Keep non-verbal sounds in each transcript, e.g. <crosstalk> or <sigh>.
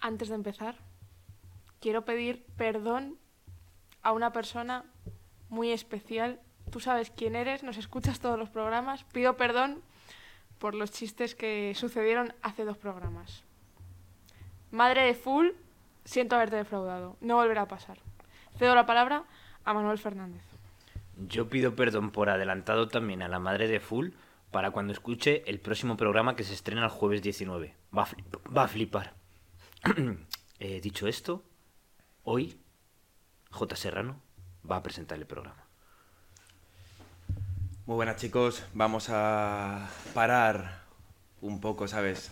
Antes de empezar, quiero pedir perdón a una persona muy especial. Tú sabes quién eres, nos escuchas todos los programas. Pido perdón por los chistes que sucedieron hace dos programas. Madre de Full, siento haberte defraudado. No volverá a pasar. Cedo la palabra a Manuel Fernández. Yo pido perdón por adelantado también a la madre de Full para cuando escuche el próximo programa que se estrena el jueves 19. Va a, flip- va a flipar. <clears throat> Eh, dicho esto, hoy J. Serrano va a presentar el programa. Muy buenas chicos, vamos a parar un poco, ¿sabes?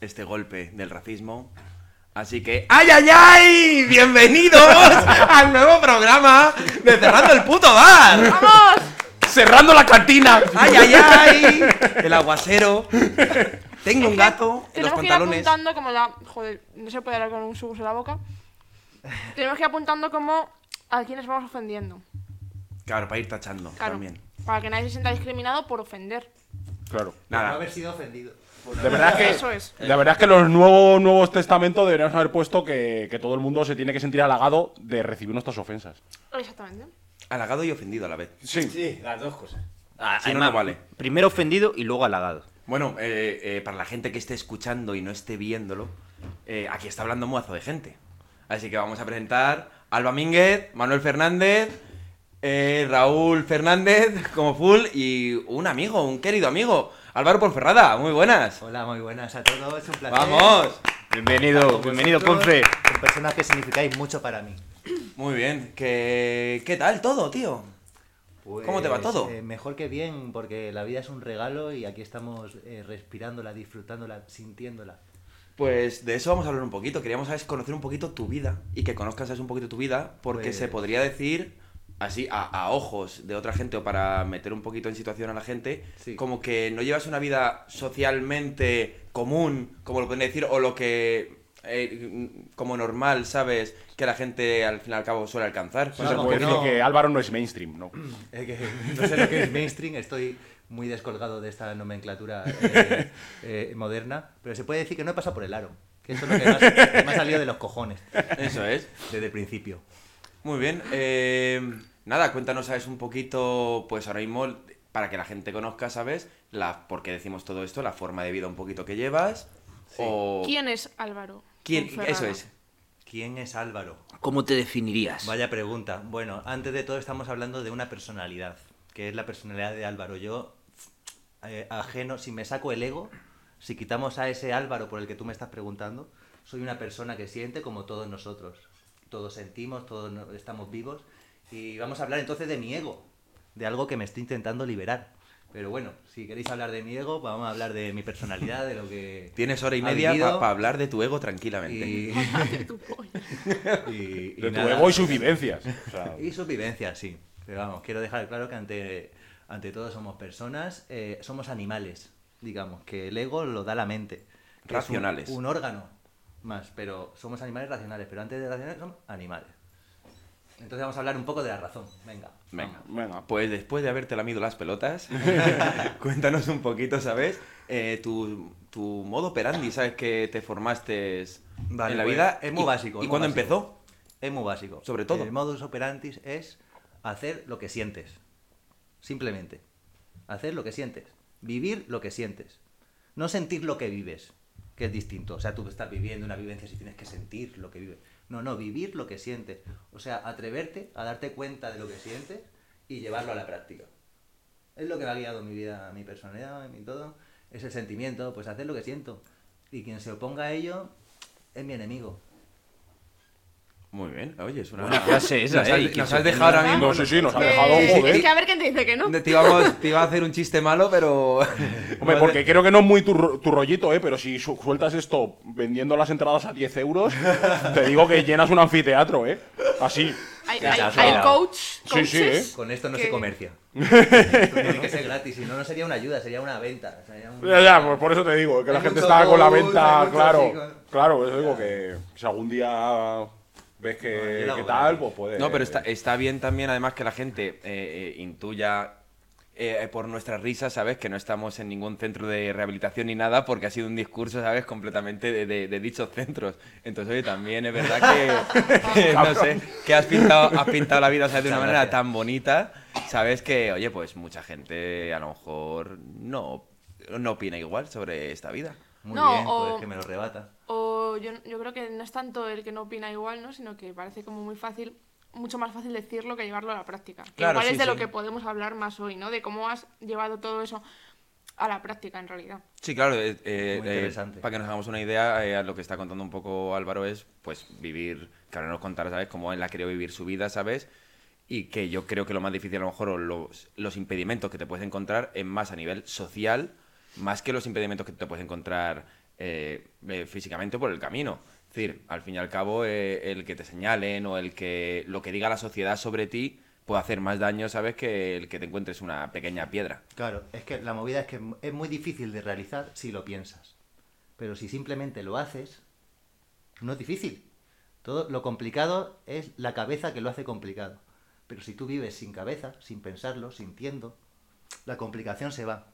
Este golpe del racismo. Así que, ¡ay, ay, ay! ¡Bienvenidos <laughs> al nuevo programa de Cerrando el Puto Bar! ¡Vamos! ¡Cerrando la cantina! ¡Ay, ay, ay! El aguacero. Tengo un gato en los Tenemos que ir pantalones. apuntando como la... Joder, no se puede hablar con un subus en la boca. Tenemos que ir apuntando como a quienes vamos ofendiendo. Claro, para ir tachando Claro. también. Para que nadie se sienta discriminado por ofender. Claro. No Nada. haber sido ofendido. De verdad que, Eso es. la verdad es que los nuevos Nuevos Testamentos deberíamos haber puesto que, que todo el mundo se tiene que sentir halagado de recibir nuestras ofensas. Exactamente. Halagado y ofendido a la vez. Sí. Sí, las dos cosas. Ah, Si no, además, no vale. Primero ofendido y luego halagado. Bueno, eh, eh, para la gente que esté escuchando y no esté viéndolo, eh, aquí está hablando muazo de gente. Así que vamos a presentar Alba Mínguez, Manuel Fernández, eh, Raúl Fernández como full y un amigo, un querido amigo, Álvaro Ponferrada. Muy buenas. Hola, muy buenas a todos. Es un placer. ¡Vamos! Bienvenido, bienvenido, Ponce. Con personas que significáis mucho para mí. Muy bien. ¿Qué, qué tal todo, tío? ¿Cómo te va Pues, todo? eh, mejor que bien, porque la vida es un regalo y aquí estamos eh, respirándola, disfrutándola, sintiéndola. Pues de eso vamos a hablar un poquito. Queríamos ¿sabes? conocer un poquito tu vida y que conozcas ¿sabes? un poquito tu vida, porque Pues- se podría decir, así, a, a ojos de otra gente o para meter un poquito en situación a la gente, Sí. como que no llevas una vida socialmente común, como lo pueden decir, o lo que eh, como normal, ¿sabes? Que la gente al fin y al cabo suele alcanzar. Sí, No, se no, puede que decir que Álvaro no es mainstream, ¿no? <clears throat> Eh, que no sé lo que es mainstream, estoy muy descolgado de esta nomenclatura eh, <laughs> eh, moderna, pero se puede decir que no he pasado por el aro. Que eso es lo que más- que me ha salido de los cojones Eso es. desde el principio. Muy bien. eh, nada, cuéntanos, ¿sabes? Un poquito, pues ahora mismo, para que la gente conozca, ¿sabes? La, por qué decimos todo esto, la forma de vida un poquito que llevas. O... ¿Quién es Álvaro? ¿Quién? Eso es. ¿Quién es Álvaro? ¿Cómo te definirías? Vaya pregunta. Bueno, antes de todo estamos hablando de una personalidad, que es la personalidad de Álvaro. Yo, eh, ajeno, si me saco el ego, si quitamos a ese Álvaro por el que tú me estás preguntando, soy una persona que siente como todos nosotros. Todos sentimos, todos estamos vivos. Y vamos a hablar entonces de mi ego, de algo que me estoy intentando liberar. Pero bueno, si queréis hablar de mi ego, vamos a hablar de mi personalidad, de lo que... <laughs> Tienes hora y media para hablar de tu ego tranquilamente. y, <laughs> Tu <laughs> y- y De tu nada. ego y sus vivencias. O sea, Y sus vivencias, sí. Pero vamos, quiero dejar claro que ante, ante todo somos personas, eh, somos animales, digamos, que el ego lo da la mente. que es un- Racionales. Un, órgano más, pero somos animales racionales, pero antes de racionales somos animales. Entonces vamos a hablar un poco de la razón. Venga. Venga. venga. Pues después de haberte lamido las pelotas, <laughs> <laughs> cuéntanos un poquito, ¿sabes? Eh, tu, tu modo operandi, ¿sabes? Que te formaste Vale, en la pues, vida. es muy y- básico, ¿Y muy cuándo empezó? Es muy básico. Sobre todo. El modus operandi es hacer lo que sientes. Simplemente. Hacer lo que sientes. Vivir lo que sientes. No sentir lo que vives, que es distinto. O sea, tú estás viviendo una vivencia si tienes que sentir lo que vives. No, no, vivir lo que sientes. O sea, atreverte a darte cuenta de lo que sientes y llevarlo a la práctica. Es lo que me ha guiado mi vida, mi personalidad, mi todo. Es el sentimiento, pues hacer lo que siento. Y quien se oponga a ello es mi enemigo. Muy bien, oye, es una Buena frase esa, nos ¿eh? has, nos has dejado ahora mismo. No, sí, sí, nos ha dejado, Es joder. que a ver quién te dice que no. Te, íbamos- te iba a hacer un chiste malo, pero. <laughs> Hombre, porque creo que no es muy tu, ro- tu rollito, ¿eh? Pero si su- sueltas esto vendiendo las entradas a 10 euros, te digo que llenas un anfiteatro, ¿eh? Así. Hay, hay- coach, Sí, coaches sí, ¿eh? Con esto no que- se comercia. <laughs> Esto tiene que ser gratis, si no, no sería una ayuda, sería una venta. sería un- Ya, ya, pues por eso te digo, que la gente está con la venta, claro. Claro, eso digo que si algún día ves No, que, lo que tal, pues puede. No, pero está, está bien también, además, que la gente eh, eh, intuya eh, por nuestras risas, ¿sabes? Que no estamos en ningún centro de rehabilitación ni nada, porque ha sido un discurso, ¿sabes? Completamente de, de- de dichos centros. Entonces, oye, también es verdad que, <laughs> que, no sé, que has pintado, has pintado la vida, ¿sabes? De una manera tan bonita, ¿sabes? Que, oye, pues mucha gente a lo mejor no, no opina igual sobre esta vida. Muy No, bien, o- pues que me lo rebata. O yo, yo creo que no es tanto el que no opina igual, ¿no? Sino que parece como muy fácil, mucho más fácil decirlo que llevarlo a la práctica. Claro, igual sí, es de lo sí. que podemos hablar más hoy, ¿no? De cómo has llevado todo eso a la práctica en realidad. Sí, claro, eh, eh, Muy eh, interesante. para que nos hagamos una idea, eh, lo que está contando un poco Álvaro es, pues, vivir, que ahora nos contará, ¿sabes?, cómo él ha querido vivir su vida, ¿sabes? Y que yo creo que lo más difícil, a lo mejor, o los, los impedimentos que te puedes encontrar es más a nivel social, más que los impedimentos que te puedes encontrar eh, eh, físicamente por el camino. Es decir, al fin y al cabo, eh, el que te señalen o el que lo que diga la sociedad sobre ti puede hacer más daño, ¿sabes?, que el que te encuentres una pequeña piedra. Claro, es que la movida es que es muy difícil de realizar si lo piensas. Pero si simplemente lo haces, no es difícil. Todo lo complicado es la cabeza que lo hace complicado. Pero si tú vives sin cabeza, sin pensarlo, sintiendo, la complicación se va.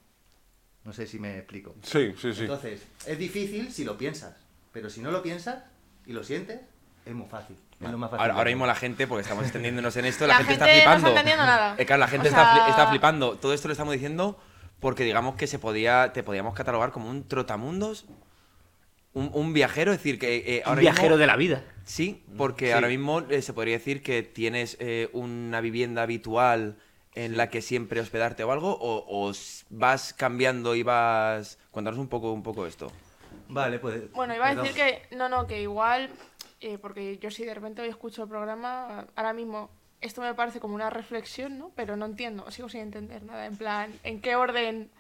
No sé si me explico. Sí, sí, sí. Entonces, es difícil si lo piensas. Pero si no lo piensas y lo sientes, es muy fácil. Es lo más fácil. Ahora, ahora mismo la gente, porque estamos extendiéndonos en esto, <laughs> la, La gente, gente está no está flipando. entendiendo nada. Eh, claro, la gente O sea- está flipando. Todo esto lo estamos diciendo porque digamos que se podía, te podíamos catalogar como un trotamundos, un, un viajero, es decir, que eh, Un viajero mismo- de la vida. Sí, porque Sí. ahora mismo eh, se podría decir que tienes eh, una vivienda habitual en la que siempre hospedarte o algo, o, o vas cambiando y vas... Cuéntanos un poco, un poco esto. Vale, pues. Bueno, iba a perdón. decir que, no, no, que igual, eh, porque yo sí de repente hoy escucho el programa, ahora mismo esto me parece como una reflexión, ¿no? Pero no entiendo, sigo sin entender nada, en plan, ¿en qué orden?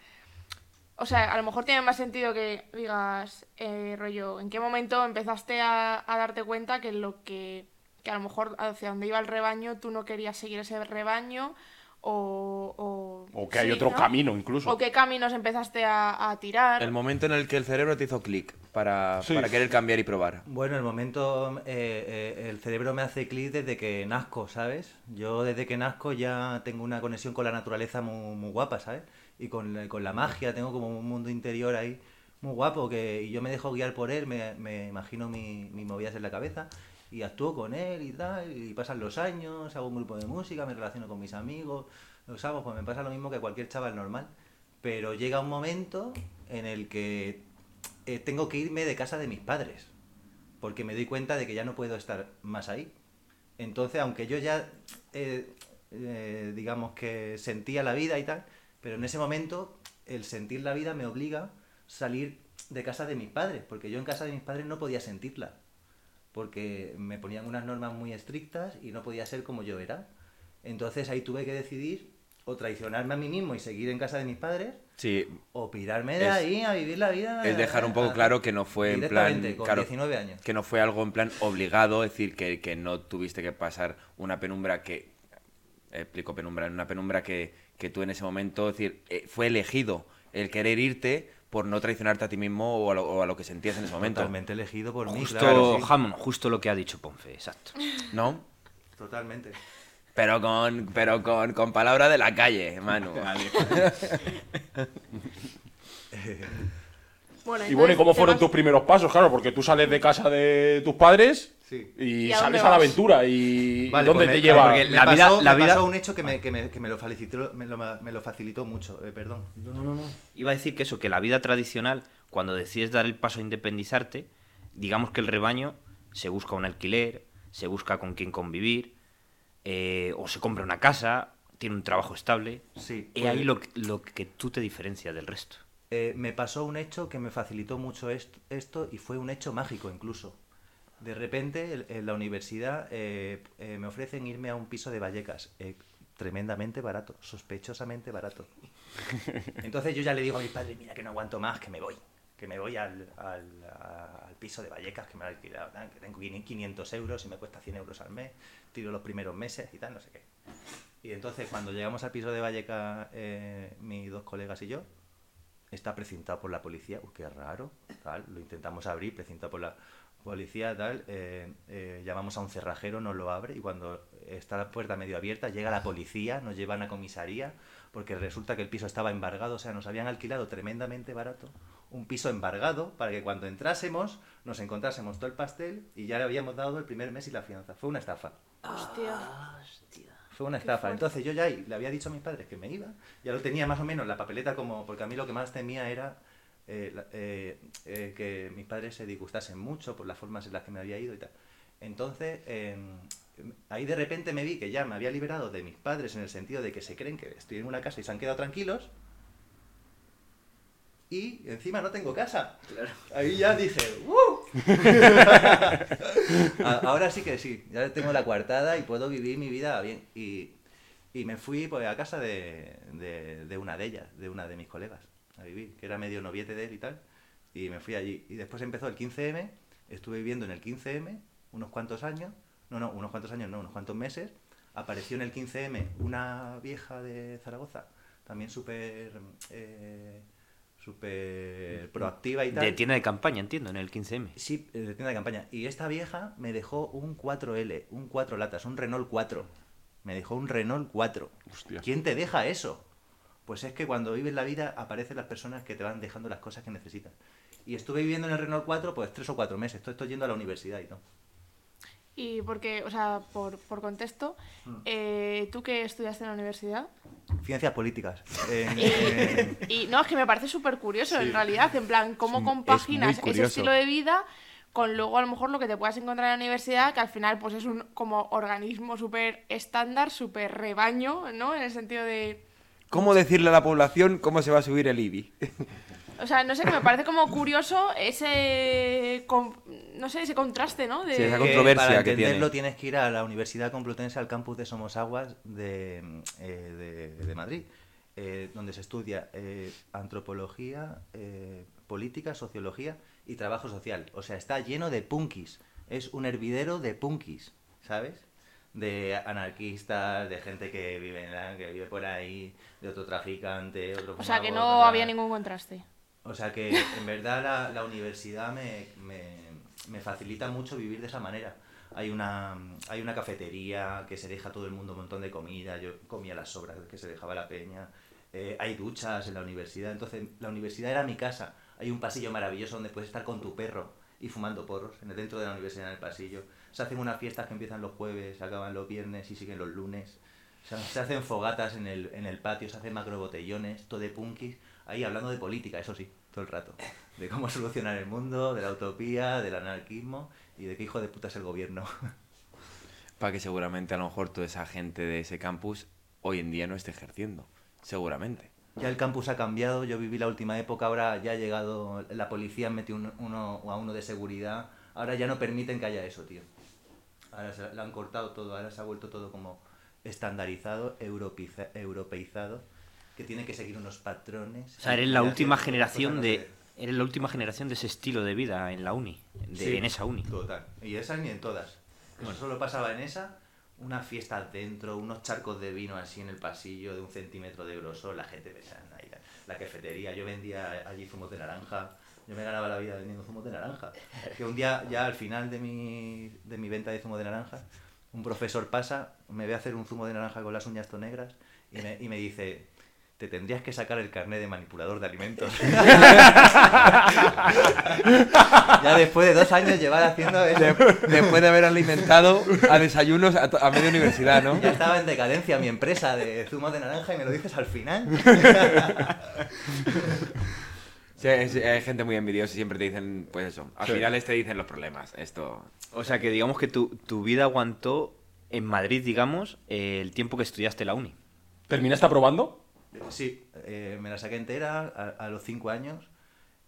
O sea, a lo mejor tiene más sentido que digas, eh, rollo, ¿en qué momento empezaste a, a darte cuenta que lo que, que a lo mejor hacia donde iba el rebaño tú no querías seguir ese rebaño o... O, O que hay sí, otro ¿no? camino incluso. O qué caminos empezaste a, a tirar. El momento en el que el cerebro te hizo clic para, Sí. para querer cambiar y probar. Bueno, el momento, eh, eh, el cerebro me hace clic desde que nazco, ¿sabes? Yo desde que nazco ya tengo una conexión con la naturaleza muy, muy guapa, ¿sabes? Y con, la- con la magia, tengo como un mundo interior ahí muy guapo, que y yo me dejo guiar por él, me, me imagino mi- mis movidas en la cabeza y actúo con él y tal, y pasan los años, hago un grupo de música, me relaciono con mis amigos, los hago, pues me pasa lo mismo que cualquier chaval normal. Pero llega un momento en el que eh, tengo que irme de casa de mis padres, porque me doy cuenta de que ya no puedo estar más ahí. Entonces, aunque yo ya, eh, eh, digamos que sentía la vida y tal, pero en ese momento el sentir la vida me obliga a salir de casa de mis padres, porque yo en casa de mis padres no podía sentirla, porque me ponían unas normas muy estrictas y no podía ser como yo era. Entonces ahí tuve que decidir o traicionarme a mí mismo y seguir en casa de mis padres, Sí, o pirarme de Es- ahí a vivir la vida. es dejar un poco a- claro que no fue en plan... con claro, 19 años. que no fue algo en plan obligado, es decir, que, que no tuviste que pasar una penumbra que... Explico penumbra, una penumbra que, que tú en ese momento, es decir, eh, fue elegido el querer irte por no traicionarte a ti mismo o a lo, o a lo que sentías en ese momento. Totalmente elegido por mí, Justo, claro, sí. Hammond, justo lo que ha dicho Ponce, exacto. ¿No? Totalmente. Pero con, pero con, con palabra de la calle, Manu. <laughs> <laughs> Bueno, Y bueno, ¿y cómo fueron ¿qué tus primeros pasos? Claro, porque tú sales de casa de tus padres Sí. y, ¿Y a sales a la vas? aventura. ¿Y Vale, dónde pues te me- lleva? porque Me la vida- pasó, la me vida- pasó un hecho que me, que me, que me lo facilitó, me lo, me lo facilitó mucho, eh, perdón. Iba a decir que eso, que la vida tradicional, cuando decides dar el paso a independizarte, digamos que el rebaño se busca un alquiler, se busca con quién convivir, eh, o se compra una casa, tiene un trabajo estable. Sí, Y pues- ahí lo, que- lo que tú te diferencias del resto. Eh, me pasó un hecho que me facilitó mucho est- esto y fue un hecho mágico incluso. De repente en la universidad eh, eh, me ofrecen irme a un piso de Vallecas, eh, tremendamente barato, sospechosamente barato. <laughs> Entonces yo ya le digo a mis padres, mira que no aguanto más, que me voy, que me voy al, al- al piso de Vallecas que me he alquilado, que tengo 500 euros y me cuesta 100 euros al mes, tiro los primeros meses y tal, no sé qué. Y entonces cuando llegamos al piso de Vallecas, eh, mis dos colegas y yo, está precintado por la policía, uy, qué raro, tal, lo intentamos abrir, precintado por la policía, tal, eh, eh, llamamos a un cerrajero, nos lo abre y cuando está la puerta medio abierta llega la policía, nos llevan a comisaría, porque resulta que el piso estaba embargado, o sea, nos habían alquilado tremendamente barato un piso embargado para que cuando entrásemos nos encontrásemos todo el pastel y ya le habíamos dado el primer mes y la fianza. Fue una estafa. Hostia. Fue una estafa. Entonces yo ya ahí le había dicho a mis padres que me iba. Ya lo tenía más o menos la papeleta como... Porque a mí lo que más temía era eh, eh, eh, que mis padres se disgustasen mucho por las formas en las que me había ido y tal. Entonces, eh, ahí de repente me vi que ya me había liberado de mis padres en el sentido de que se creen que estoy en una casa y se han quedado tranquilos. Y encima no tengo casa. Ahí ya dije, ¡uh! <laughs> Ahora sí que sí, ya tengo la coartada y puedo vivir mi vida bien. Y, y me fui pues, a casa de, de- de una de ellas, de una de mis colegas, a vivir, que era medio noviete de él y tal. Y me fui allí. Y después empezó el 15M, estuve viviendo en el 15M unos cuantos años, no, no, unos cuantos años, no, unos cuantos meses. Apareció en el 15M una vieja de Zaragoza, también súper eh, súper proactiva y tal. De tienda de campaña, entiendo, en el 15M. Sí, de tienda de campaña. Y esta vieja me dejó un 4L, un 4 latas, un Renault 4. Me dejó un Renault 4. Hostia. ¿Quién te deja eso? Pues es que cuando vives la vida aparecen las personas que te van dejando las cosas que necesitas. Y estuve viviendo en el Renault 4 pues tres o cuatro meses. Estoy, estoy yendo a la universidad y todo. Y porque, o sea, por, por contexto, eh, ¿tú qué estudiaste en la universidad? Ciencias políticas. <laughs> Y, no, es que me parece súper curioso en realidad, en plan, cómo Es- es compaginas muy ese estilo de vida con luego a lo mejor lo que te puedas encontrar en la universidad, que al final pues es un como organismo súper estándar, súper rebaño, ¿no? En el sentido de... ¿Cómo decirle a la población cómo se va a subir el IBI? O sea, no sé, que me parece como curioso ese... con- no sé, ese contraste, ¿no? De... Sí, esa que controversia para que entenderlo tiene. tienes que ir a la Universidad Complutense, al campus de Somosaguas de, eh, de, de Madrid, eh, donde se estudia eh, antropología, eh, política, sociología y trabajo social. O sea, está lleno de punkis. Es un hervidero de punkis, ¿sabes? De anarquistas, de gente que vive, en la- que vive por ahí, de otro traficante, otro O sea, que no había ningún contraste. O sea que en verdad la, la universidad me, me- me facilita mucho vivir de esa manera. Hay una, hay una cafetería que se deja a todo el mundo un montón de comida, yo comía las sobras que se dejaba la peña. Eh, hay duchas en la universidad, entonces la universidad era mi casa. Hay un pasillo maravilloso donde puedes estar con tu perro y fumando porros dentro de la universidad en el pasillo. Se hacen unas fiestas que empiezan los jueves, se acaban los viernes y siguen los lunes. Se, se hacen fogatas en el, en el patio, se hacen macrobotellones, todo de punkis, ahí hablando de política, eso sí, todo el rato. De cómo solucionar el mundo, de la utopía, del anarquismo y de qué hijo de puta es el gobierno. Para que seguramente a lo mejor toda esa gente de ese campus hoy en día no esté ejerciendo. Seguramente. Ya el campus ha cambiado, yo viví la última época, ahora ya ha llegado, la policía metió un- uno, a uno de seguridad, ahora ya no permiten que haya eso, tío. Ahora se lo han cortado todo, ahora se ha vuelto todo como estandarizado, europeiza- europeizado, que tiene que seguir unos patrones. O sea, eres la última generación de... Eres la última generación de ese estilo de vida en la uni. de- Sí, en esa uni. Total. Y esas ni en todas. Eso solo pasaba en esa, una fiesta dentro, unos charcos de vino así en el pasillo de un centímetro de grosor, la gente pensando ahí, la, la cafetería, yo vendía allí zumos de naranja, yo me ganaba la vida vendiendo zumos de naranja. Que un día, ya al final de mi, de mi venta de zumo de naranja, un profesor pasa, me ve hacer un zumo de naranja con las uñas negras y me, y me dice, te tendrías que sacar el carnet de manipulador de alimentos. <laughs> ya después de dos años llevar haciendo eso. Después de haber alimentado a desayunos a, a media universidad, ¿no? Ya estaba en decadencia mi empresa de zumos de naranja y me lo dices al final. <laughs> Sí, es- hay gente muy envidiosa y siempre te dicen, pues eso. Al Sí. final te dicen los problemas. Esto. O sea, que digamos que tu, tu vida aguantó en Madrid, digamos, eh, el tiempo que estudiaste la uni. ¿Terminaste aprobando? Sí, eh, me la saqué entera a, a los cinco años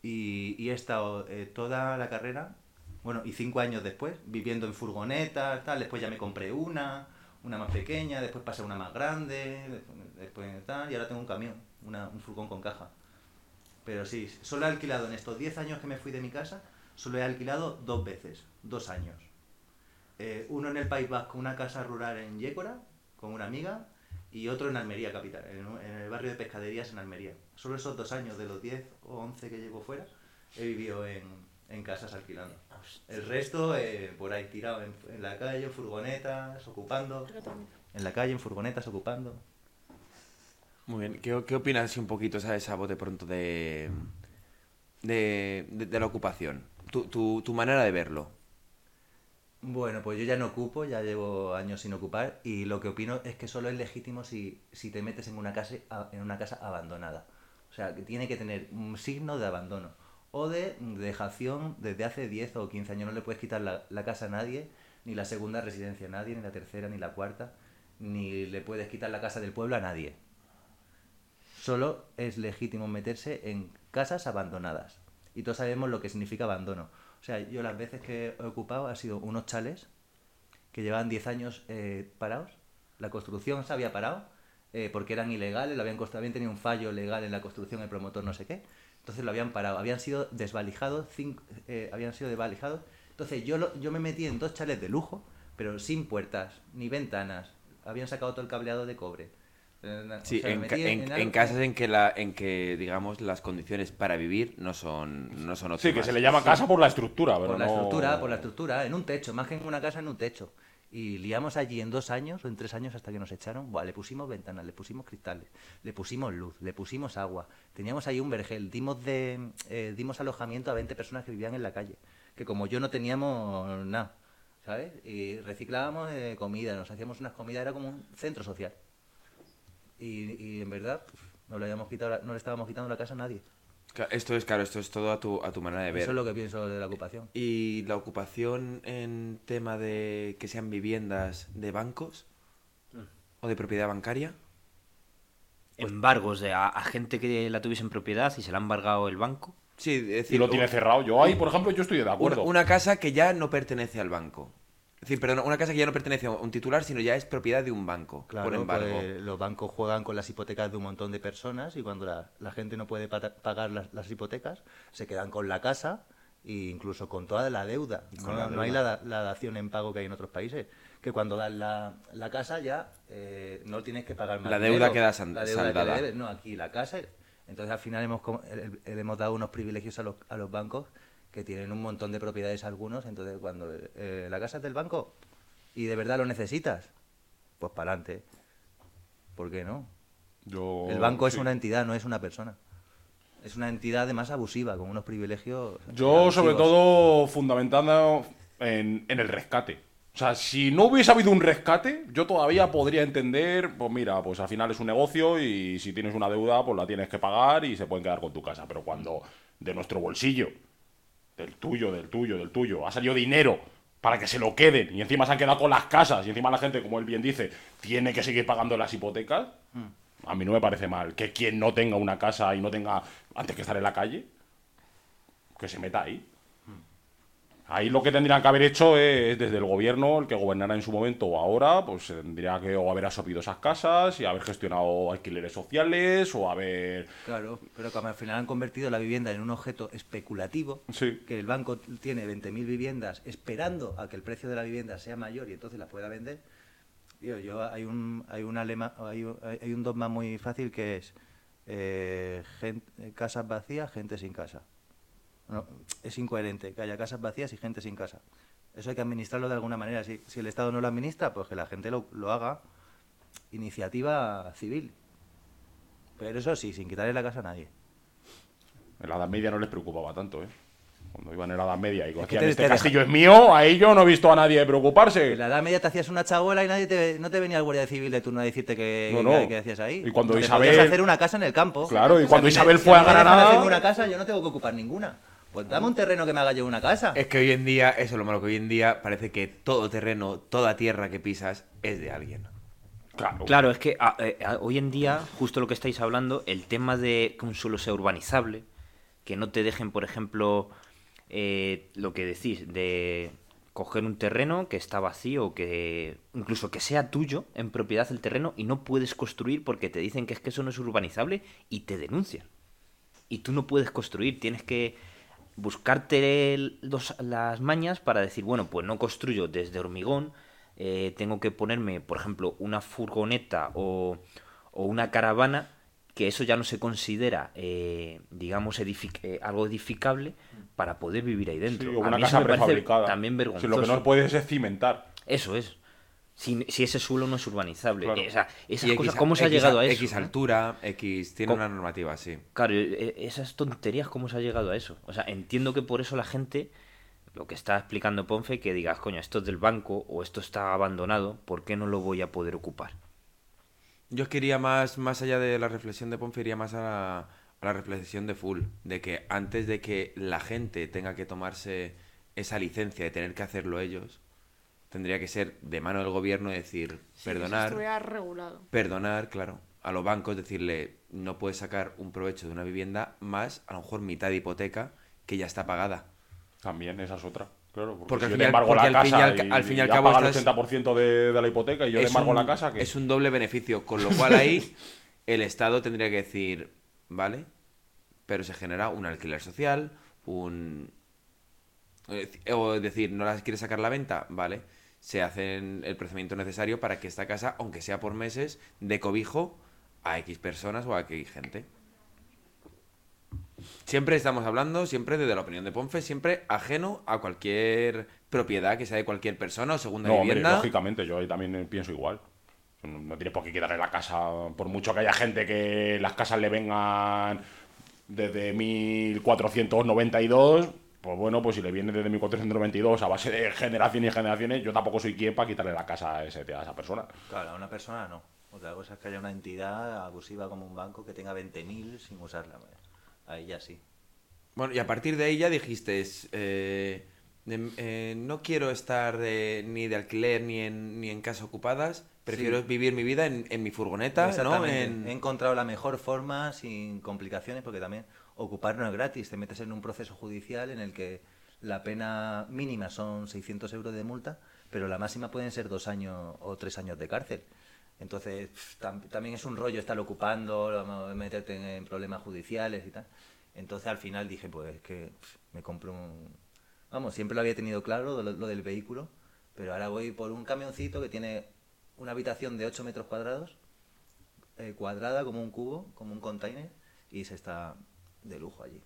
y, y he estado eh, toda la carrera, bueno, y cinco años después, viviendo en furgonetas, tal, después ya me compré una, una más pequeña, después pasé a una más grande, después, después tal, y ahora tengo un camión, una- un furgón con caja. Pero sí, solo he alquilado en estos 10 años que me fui de mi casa, Solo he alquilado dos veces, dos años. Eh, uno en el País Vasco, una casa rural en Yécora, con una amiga, y otro en Almería capital, en, en el barrio de pescaderías en Almería. Solo esos dos años, de los 10 o 11 que llevo fuera, he vivido en, en casas alquilando. El resto, eh, por ahí tirado en, en la calle, furgonetas, ocupando. En la calle, en furgonetas, ocupando. Muy bien. ¿Qué, qué opinas un poquito, sabes, a bote pronto de, de, de- de la ocupación? Tu, tu, tu manera de verlo. Bueno, pues yo ya no ocupo, ya llevo años sin ocupar y lo que opino es que solo es legítimo si, si te metes en una, casa, en una casa abandonada. O sea, que tiene que tener un signo de abandono o de dejación desde hace 10 o 15 años. No le puedes quitar la, la casa a nadie, ni la segunda residencia a nadie, ni la tercera, ni la cuarta, ni le puedes quitar la casa del pueblo a nadie. Solo es legítimo meterse en casas abandonadas. Y todos sabemos lo que significa abandono. O sea, yo las veces que he ocupado ha sido unos chales que llevaban 10 años eh, parados. La construcción se había parado eh, porque eran ilegales, lo habían, habían tenido un fallo legal en la construcción, el promotor no sé qué. Entonces lo habían parado, habían sido desvalijados, cinco- eh, habían sido desvalijados. Entonces yo, lo- yo me metí en dos chales de lujo, pero sin puertas ni ventanas. Habían sacado todo el cableado de cobre. O Sí, sea, en, casas en que, la, en que, digamos, las condiciones para vivir no son, no son Sí, que óptimas. se le llama casa por la estructura, pero Por la no- estructura, por la estructura, en un techo, más que en una casa, en un techo. Y liamos allí en dos años o en tres años hasta que nos echaron. Buah, le pusimos ventanas, le pusimos cristales, le pusimos luz, le pusimos agua. Teníamos ahí un vergel, dimos, de, eh, dimos alojamiento a 20 personas que vivían en la calle. Que como yo no teníamos nada, ¿sabes? Y reciclábamos eh, comida, nos hacíamos unas comidas, era como un centro social. Y, y en verdad, no le, habíamos quitado la- no le estábamos quitando la casa a nadie. Ca- Esto es, claro, esto es todo a tu, a tu manera de ver. Eso es lo que pienso de la ocupación. ¿Y la ocupación en tema de que sean viviendas de bancos o de propiedad bancaria? Embargos de a, a gente que la tuviese en propiedad y se la han embargado el banco. Sí, es Y decir, lo tiene cerrado. Yo ahí, por ejemplo, yo estoy de una, acuerdo. una casa que ya no pertenece al banco. Es decir, perdón, una casa que ya no pertenece a un titular, sino ya es propiedad de un banco, Claro, por embargo. pues, los bancos juegan con las hipotecas de un montón de personas y cuando la, la gente no puede pagar las, las hipotecas, se quedan con la casa e incluso con toda la deuda. Con no, la no hay la, da- la dación en pago que hay en otros países, que cuando das la, la casa ya eh, no tienes que pagar más La deuda dinero. queda san- La deuda que le saldada. debes, no, aquí la casa. Entonces al final hemos, com- el- el- hemos dado unos privilegios a los, a los bancos que tienen un montón de propiedades algunos, entonces cuando eh, la casa es del banco y de verdad lo necesitas, pues para adelante. ¿Por qué no? Yo- El banco es una entidad, no es una persona. Es una entidad además abusiva, con unos privilegios. Yo, sobre todo, fundamentando en, en el rescate. O sea, si no hubiese habido un rescate, yo todavía podría entender, pues mira, pues al final es un negocio y si tienes una deuda, pues la tienes que pagar y se pueden quedar con tu casa. Pero cuando de nuestro bolsillo, del tuyo, del tuyo, del tuyo, ha salido dinero para que se lo queden. Y encima se han quedado con las casas. Y encima la gente, como él bien dice, tiene que seguir pagando las hipotecas, a mí no me parece mal que quien no tenga una casa y no tenga, antes que estar en la calle, que se meta ahí. Ahí lo que tendrían que haber hecho es, desde el gobierno, el que gobernara en su momento o ahora, pues tendría que o haber absorbido esas casas y haber gestionado alquileres sociales o haber... Claro, pero como al final han convertido la vivienda en un objeto especulativo, Sí. que el banco tiene 20.000 viviendas esperando a que el precio de la vivienda sea mayor y entonces la pueda vender. Tío, yo hay un hay un alema- hay, un- hay un dogma muy fácil que es eh, eh, casas vacías, gente sin casa. No, es incoherente que haya casas vacías y gente sin casa. Eso hay que administrarlo de alguna manera. Si, si el Estado no lo administra, pues que la gente lo, lo haga iniciativa civil. Pero eso sí, sin quitarle la casa a nadie. En la Edad Media no les preocupaba tanto, ¿eh? Cuando iban en la Edad Media y que decían, te- este te castillo es mío, ahí yo no he visto a nadie preocuparse. En la Edad Media te hacías una chabola y nadie te, no te venía el guardia civil de turno a decirte que, No, que- no. que hacías ahí. Y cuando te Isabel- hacer una casa en el campo. Claro, y O sea, cuando Isabel si fue a Granada- hacerme una casa, yo no tengo que ocupar ninguna. Pues dame un terreno que me haga yo una casa. Es que hoy en día, eso es lo malo, que hoy en día parece que todo terreno, toda tierra que pisas es de alguien. Claro. Claro, es que a- eh, a- hoy en día, justo lo que estáis hablando, el tema de que un suelo sea urbanizable, que no te dejen, por ejemplo, eh, lo que decís, de coger un terreno que está vacío, que incluso que sea tuyo, en propiedad el terreno, y no puedes construir porque te dicen que es que eso no es urbanizable y te denuncian. Y tú no puedes construir, tienes que buscarte el- los- las mañas para decir, bueno, pues no construyo desde hormigón, eh, tengo que ponerme, por ejemplo, una furgoneta o, o una caravana, que eso ya no se considera, eh, digamos, edific- eh, algo edificable para poder vivir ahí Sí, dentro. o A una mí eso casa me parece prefabricada. también Si vergonzoso. lo que no puedes es cimentar. Eso es. Si, si ese suelo no es urbanizable. Claro. Eh, o sea, esas Y cosas, X- ¿cómo se ha llegado a eso? X altura, X. Tiene una normativa, sí. Claro, eh, esas tonterías, ¿cómo se ha llegado a eso? O sea, entiendo que por eso la gente, lo que está explicando Ponfe, que digas, coño, esto es del banco o esto está abandonado, ¿por qué no lo voy a poder ocupar? Yo quería más, más allá de la reflexión de Ponce, iría más a la, a la reflexión de Full. De que antes de que la gente tenga que tomarse esa licencia de tener que hacerlo ellos, tendría que ser de mano del gobierno decir, Si perdonar, estuviera regulado. perdonar, claro, a los bancos decirle, no puedes sacar un provecho de una vivienda más, a lo mejor mitad de hipoteca que ya está pagada. También, esa es otra. Claro, porque, Porque si al yo fin te y al- embargo porque la al fin y casa al ca- y, al fin y al ya cabo paga el estás- 80% de, de la hipoteca y yo es embargo un, la casa, que es un doble beneficio, con lo cual ahí <laughs> el Estado tendría que decir, vale, pero se genera un alquiler social, un... O decir, no las quieres sacar a la venta, vale, se hace el procedimiento necesario para que esta casa, aunque sea por meses, dé cobijo a X personas o a X gente. Siempre estamos hablando, siempre desde la opinión de Ponfe, siempre ajeno a cualquier propiedad que sea de cualquier persona o segunda No, hombre, vivienda. lógicamente, yo ahí también pienso igual. No, no tienes por qué quitarle la casa, por mucho que haya gente que las casas le vengan desde 1492, pues bueno, pues si le viene desde 1492 a base de generaciones y generaciones, yo tampoco soy quien para quitarle la casa a, ese, a esa persona. Claro, a una persona no. Otra cosa es que haya una entidad abusiva como un banco que tenga 20.000 sin usarla. Ahí ya sí. Bueno, y a partir de ahí ya dijiste, eh, de- eh, no quiero estar de- ni de alquiler ni en, ni en casas ocupadas, prefiero Sí. vivir mi vida en, en mi furgoneta, ¿no? En- He encontrado la mejor forma sin complicaciones porque también ocupar no es gratis. Te metes en un proceso judicial en el que la pena mínima son 600 euros de multa, pero la máxima pueden ser dos años o tres años de cárcel. Entonces, también es un rollo estar ocupando, meterte en, problemas judiciales y tal. Entonces, al final dije, pues que me compro un... Vamos, siempre lo había tenido claro, lo, lo del vehículo, pero ahora voy por un camioncito que tiene una habitación de 8 metros cuadrados, eh, cuadrada como un cubo, como un container, y se está de lujo allí.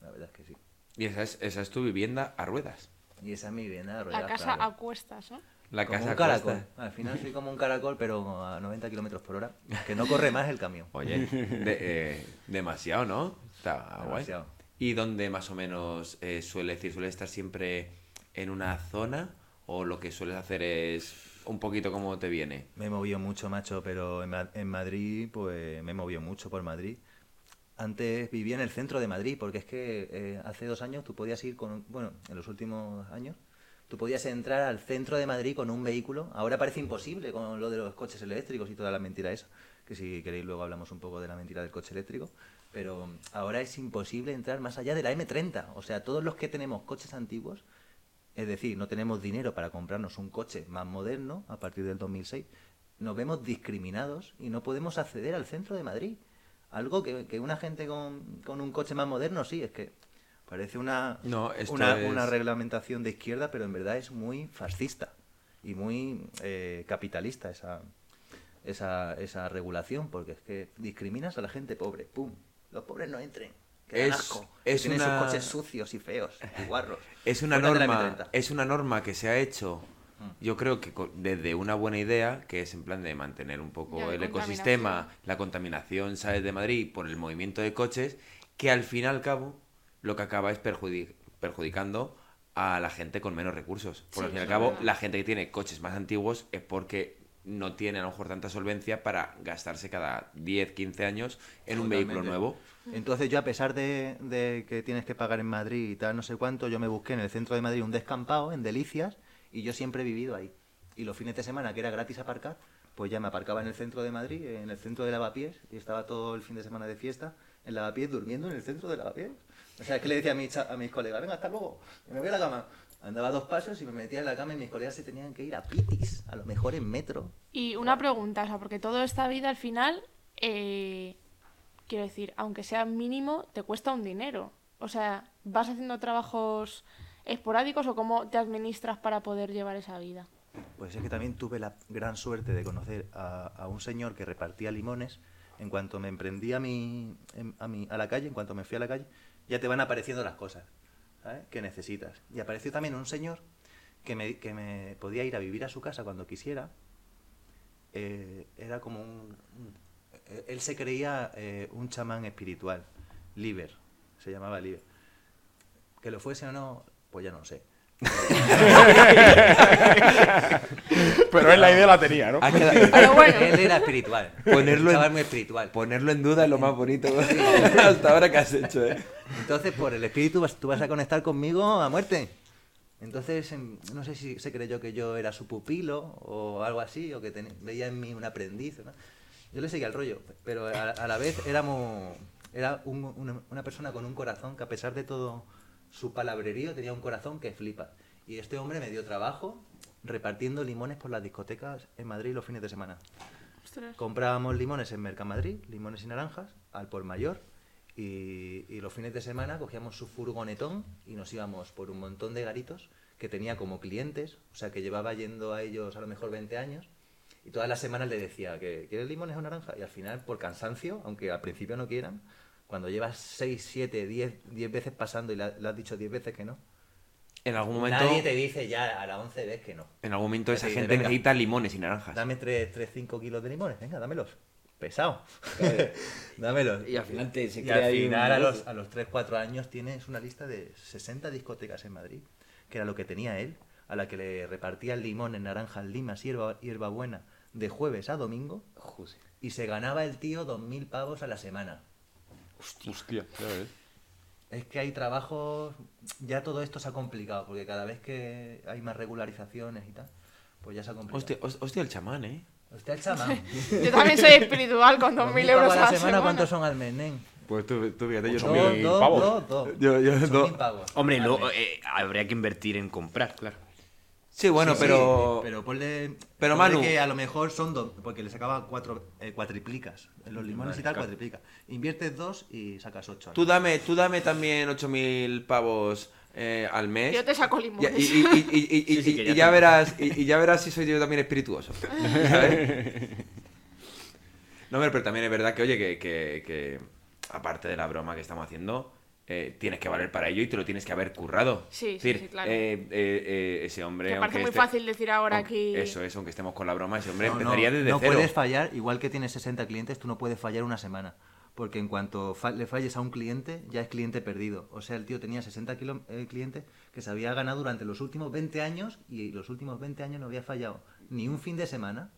La verdad es que sí. Y esa es, esa es tu vivienda a ruedas. Y esa es mi vivienda La ruedas, casa claro. a cuestas, ¿no? La como casa un caracol. cuesta- Al final soy como un caracol, pero a 90 kilómetros por hora. Que no corre más el camión. <laughs> Oye, de- eh, demasiado, ¿no? Está guay. Demasiado. ¿Y dónde más o menos eh, suele decir? ¿Suele estar siempre en una zona? ¿O lo que sueles hacer es un poquito como te viene? Me he movido mucho, macho, pero en, en Madrid, pues me he movido mucho por Madrid. Antes vivía en el centro de Madrid, porque es que eh, hace dos años tú podías ir con, bueno, en los últimos años, tú podías entrar al centro de Madrid con un vehículo. Ahora parece imposible con lo de los coches eléctricos y toda la mentira esa, que si queréis luego hablamos un poco de la mentira del coche eléctrico. Pero ahora es imposible entrar más allá de la M30. O sea, todos los que tenemos coches antiguos, es decir, no tenemos dinero para comprarnos un coche más moderno a partir del 2006. Nos vemos discriminados y no podemos acceder al centro de Madrid. Algo que, que una gente con, con un coche más moderno sí, es que parece una, No, una, es- una reglamentación de izquierda, pero en verdad es muy fascista y muy eh, capitalista esa, esa, esa regulación, porque es que discriminas a la gente pobre. ¡Pum! Los pobres no entren. Que Es- asco. es que tienen una- sus coches sucios y feos y guarros. <laughs> Es una norma, M30. es una norma que se ha hecho. Yo creo que co- desde una buena idea, que es en plan de mantener un poco Ya, el ecosistema, contaminación. la contaminación, ¿sabes? De Madrid por el movimiento de coches, que al fin y al cabo lo que acaba es perjudi- perjudicando a la gente con menos recursos. Por Sí, al fin y al cabo, verdad. la gente que tiene coches más antiguos es porque no tiene a lo mejor tanta solvencia para gastarse cada 10, 15 años en un vehículo nuevo. Entonces yo a pesar de, de que tienes que pagar en Madrid y tal, no sé cuánto, yo me busqué en el centro de Madrid un descampado, en Delicias, y yo siempre he vivido ahí. Y los fines de semana, que era gratis aparcar, pues ya me aparcaba en el centro de Madrid, en el centro de Lavapiés, y estaba todo el fin de semana de fiesta en Lavapiés, durmiendo en el centro de Lavapiés. O sea, es que le decía a mis, a mis colegas, venga, hasta luego, me voy a la cama. Andaba dos pasos y me metía en la cama y mis colegas se tenían que ir a Pitis, a lo mejor en metro. Y una pregunta, o sea, porque toda esta vida al final, eh, quiero decir, aunque sea mínimo, te cuesta un dinero. O sea, ¿vas haciendo trabajos esporádicos o cómo te administras para poder llevar esa vida? Pues es que también tuve la gran suerte de conocer a, a un señor que repartía limones. En cuanto me emprendí a, mi, em- a, a la calle, en cuanto me fui a la calle, ya te van apareciendo las cosas que necesitas. Y apareció también un señor que me, que me podía ir a vivir a su casa cuando quisiera. Eh, era como un... un- eh, él se creía eh, un chamán espiritual, Liber, se llamaba Liber. Que lo fuese o no, pues ya no sé. <laughs> Pero él la idea la tenía, ¿no? Pero bueno, Él era espiritual. Ponerlo en- muy espiritual. Ponerlo en duda es lo más bonito <laughs> hasta ahora que has hecho, ¿eh? Entonces, por el espíritu, tú vas a conectar conmigo a muerte. Entonces, em, no sé si se creyó que yo era su pupilo o algo así, o que ten- veía en mí un aprendiz. ¿no? Yo le seguía el rollo, pero a, a la vez éramos, era un- una, una persona con un corazón que, a pesar de todo su palabrerío, tenía un corazón que flipa. Y este hombre me dio trabajo repartiendo limones por las discotecas en Madrid los fines de semana. ostras. Comprábamos limones en Mercamadrid, limones y naranjas, al por mayor. Y, y los fines de semana cogíamos su furgonetón y nos íbamos por un montón de garitos que tenía como clientes, o sea que llevaba yendo a ellos a lo mejor 20 años. Y todas las semanas le decía que ¿quieres limones o naranja? Y al final, por cansancio, aunque al principio no quieran, cuando llevas 6, 7, 10, 10 veces pasando y le, ha- le has dicho 10 veces que no, En algún momento, nadie te dice ya a la 11 vez que no. en algún momento esa gente venga. necesita limones y naranjas. Dame 3, 3 5 kilos de limones, venga, dámelos. Pesado. <laughs> dámelos. Y al final te- se Y crea al un final, a los, a los 3, 4 años, tienes una lista de 60 discotecas en Madrid, que era lo que tenía él, a la que le repartían limones, naranjas, limas, hierba, hierbabuena, de jueves a domingo, Joder. y se ganaba el tío 2.000 pavos a la semana. Hostia, ya ves. Es que hay trabajos, ya todo esto se ha complicado, porque cada vez que hay más regularizaciones y tal, pues ya se ha complicado. Hostia, hos- hostia, el chamán, ¿eh? Hostia, el chamán. <laughs> Yo también soy espiritual con 2.000 2.000 euros a la semana. ¿Cuántos son al mes, nen? Pues tú, tú fíjate, yo también. mil. Dos, pavos. dos, dos, dos. Yo- yo- Son dos. mil pavos. Hombre, mes. eh, habría que invertir en comprar, claro. Sí, bueno, Sí, pero... sí, pero ponle. Pero, ponle Manu- que a lo mejor son dos, porque le sacaba cuatro, eh, cuatriplicas. En los limones y tal, claro. cuatriplicas. Inviertes dos y sacas ocho. Tú dame, tú dame también 8.000 pavos eh, al mes. Yo te saco Y, limones. y- y- y- y- y- <laughs> Sí, sí, y- que y ya verás, y, ya verás si soy yo también espirituoso. <laughs> ¿sabes? No, hombre, pero también es verdad que, oye, que, que- que aparte de la broma que estamos haciendo, eh, tienes que valer para ello y te lo tienes que haber currado. Sí, Es sí, decir, sí, claro. eh, eh, eh, ese hombre. Me parece muy esté- fácil decir ahora aunque- aquí. Eso es, aunque estemos con la broma, ese hombre No, no, empezaría desde no cero. puedes fallar, igual que tienes 60 clientes, tú no puedes fallar una semana. Porque en cuanto fa- le falles a un cliente, ya es cliente perdido. O sea, el tío tenía 60 kilo- eh, clientes que se había ganado durante los últimos 20 años y los últimos 20 años no había fallado ni un fin de semana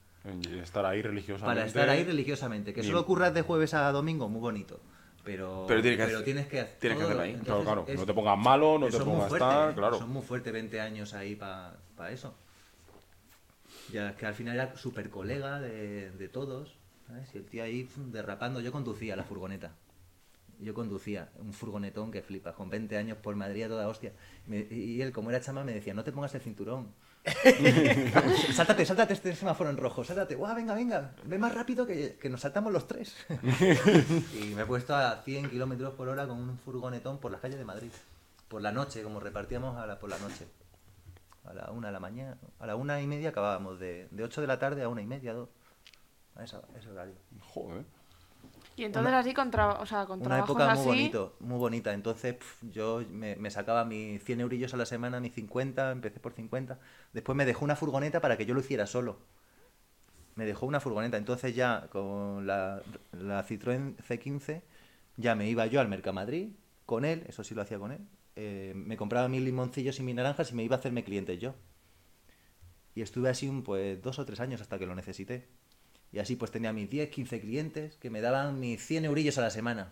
Y estar ahí religiosamente. para estar ahí religiosamente. Que solo ocurras de jueves a domingo, muy bonito. Pero, Pero tienes que hacer- tienes que, hacer tienes que hacerlo ahí. Claro, claro. Entonces, No te pongas malo, no te pongas ¿eh? claro. Son muy fuertes 20 años ahí para eso. Ya es que al final era súper colega de, de todos. ¿sabes? Y el tío ahí derrapando. Yo conducía la furgoneta. Yo conducía un furgonetón que flipas, con 20 años por Madrid a toda hostia. Me- y él, como era chama, me decía, no te pongas el cinturón. <laughs> sáltate, sáltate este semáforo en rojo, sáltate. Guau, venga, venga, ve más rápido que, que nos saltamos los tres. <laughs> y me he puesto a 100 kilómetros por hora con un furgonetón por las calles de Madrid. Por la noche, como repartíamos a la, por la noche. A la una de la mañana, a la una y media acabábamos, de, de 8 de la tarde a una y media, dos. A esa- ese horario. Joder. Y entonces así con, o sea, con Una época así. muy bonito, muy bonita. Entonces yo me, me sacaba mis 100 eurillos a la semana, mis 50, empecé por 50. Después me dejó una furgoneta para que yo lo hiciera solo. Me dejó una furgoneta. Entonces ya con la, la Citroën C15 ya me iba yo al Mercamadrid con él, eso sí lo hacía con él. eh, me compraba mis limoncillos y mis naranjas y me iba a hacerme clientes yo. Y estuve así un, pues dos o tres años hasta que lo necesité. Y así pues tenía mis 10, 15 clientes que me daban mis 100 eurillos a la semana.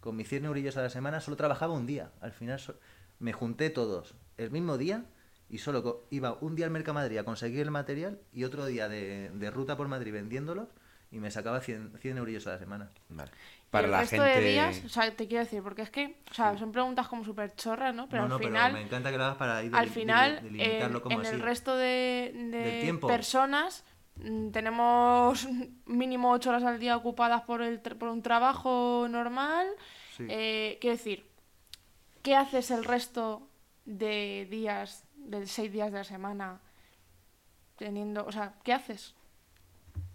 Con mis 100 eurillos a la semana solo trabajaba un día. Al final so- me junté todos el mismo día y solo iba un día al Mercamadrid a conseguir el material y otro día de, de ruta por Madrid vendiéndolos y me sacaba 100, 100 eurillos a la semana. Vale. Y Para el la resto gente. de días, o sea, te quiero decir, porque es que, o sea, son preguntas como súper chorras, ¿no? Pero no, al no, final, pero me encanta que lo hagas para ir al final, deli- delimitarlo en, como en el así. resto de, personas tenemos <laughs> mínimo ocho horas al día ocupadas por, el, tr- por un trabajo normal. Sí. Eh, quiero decir, ¿qué haces el resto de días, de seis días de la semana? Teniendo, o sea, ¿qué haces?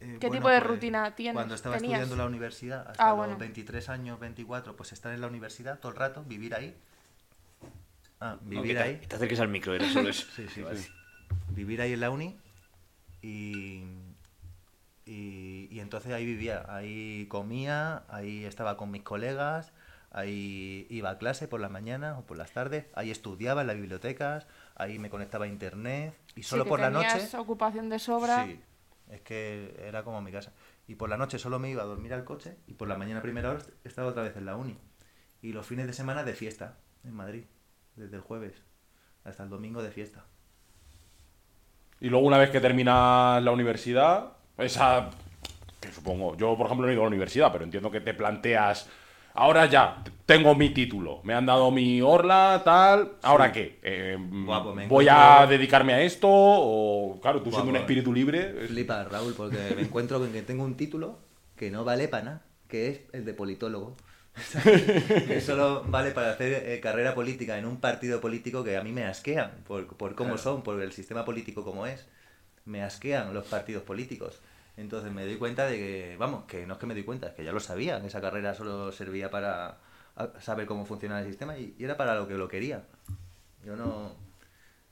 Eh, ¿Qué bueno, tipo de pues, rutina tienes? Cuando estaba tenías? estudiando en la universidad, hasta Ah, los bueno. 23 años, 24, pues estar en la universidad todo el rato, vivir ahí. Ah, No, vivir que te- ahí. que te acerques al micro, era solo eso. <laughs> Sí, sí, sí. Vivir ahí en la uni y, y, y entonces ahí vivía, ahí comía, ahí estaba con mis colegas, ahí iba a clase por las mañanas o por las tardes, ahí estudiaba en las bibliotecas, ahí me conectaba a internet y Sí, solo que por la noche... ocupación de sobra. Sí, es que era como mi casa. Y por la noche solo me iba a dormir al coche y por la mañana a primera hora estaba otra vez en la uni. Y los fines de semana de fiesta en Madrid, desde el jueves hasta el domingo de fiesta. Y luego una vez que terminas la universidad, esa que supongo, yo por ejemplo no he ido a la universidad, pero entiendo que te planteas, ahora ya tengo mi título, me han dado mi orla, tal, ¿ahora qué? Eh, me ¿Voy a dedicarme a esto? O claro, tú siendo un espíritu libre, es- Flipa, Raúl, porque me encuentro con que tengo un título que no vale para nada, que es el de politólogo. Que solo vale para hacer eh, carrera política en un partido político que a mí me asquean por, por cómo Claro. son, por el sistema político como es. Me asquean los partidos políticos. Entonces me doy cuenta de que, vamos, que no es que me doy cuenta, es que ya lo sabía, que esa carrera solo servía para saber cómo funciona el sistema y, y era para lo que lo quería. Yo no...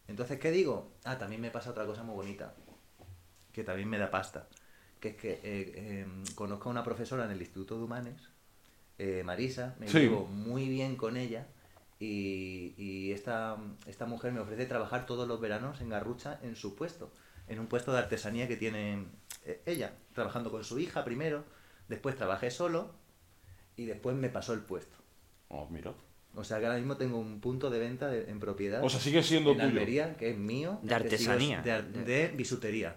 Entonces, ¿qué digo? Ah, también me pasa otra cosa muy bonita, que también me da pasta, que es que eh, em, conozco a una profesora en el Instituto de Humanes, eh, Marisa, me Sí. llevo muy bien con ella y, y esta, esta mujer me ofrece trabajar todos los veranos en Garrucha en su puesto, en un puesto de artesanía que tiene eh, ella, trabajando con su hija primero, después trabajé solo y después me pasó el puesto. Oh, mira. O sea que ahora mismo tengo un punto de venta de- en propiedad. O sea, sigue siendo en tuyo. Almería, que es mío. De artesanía. De, ar- de bisutería.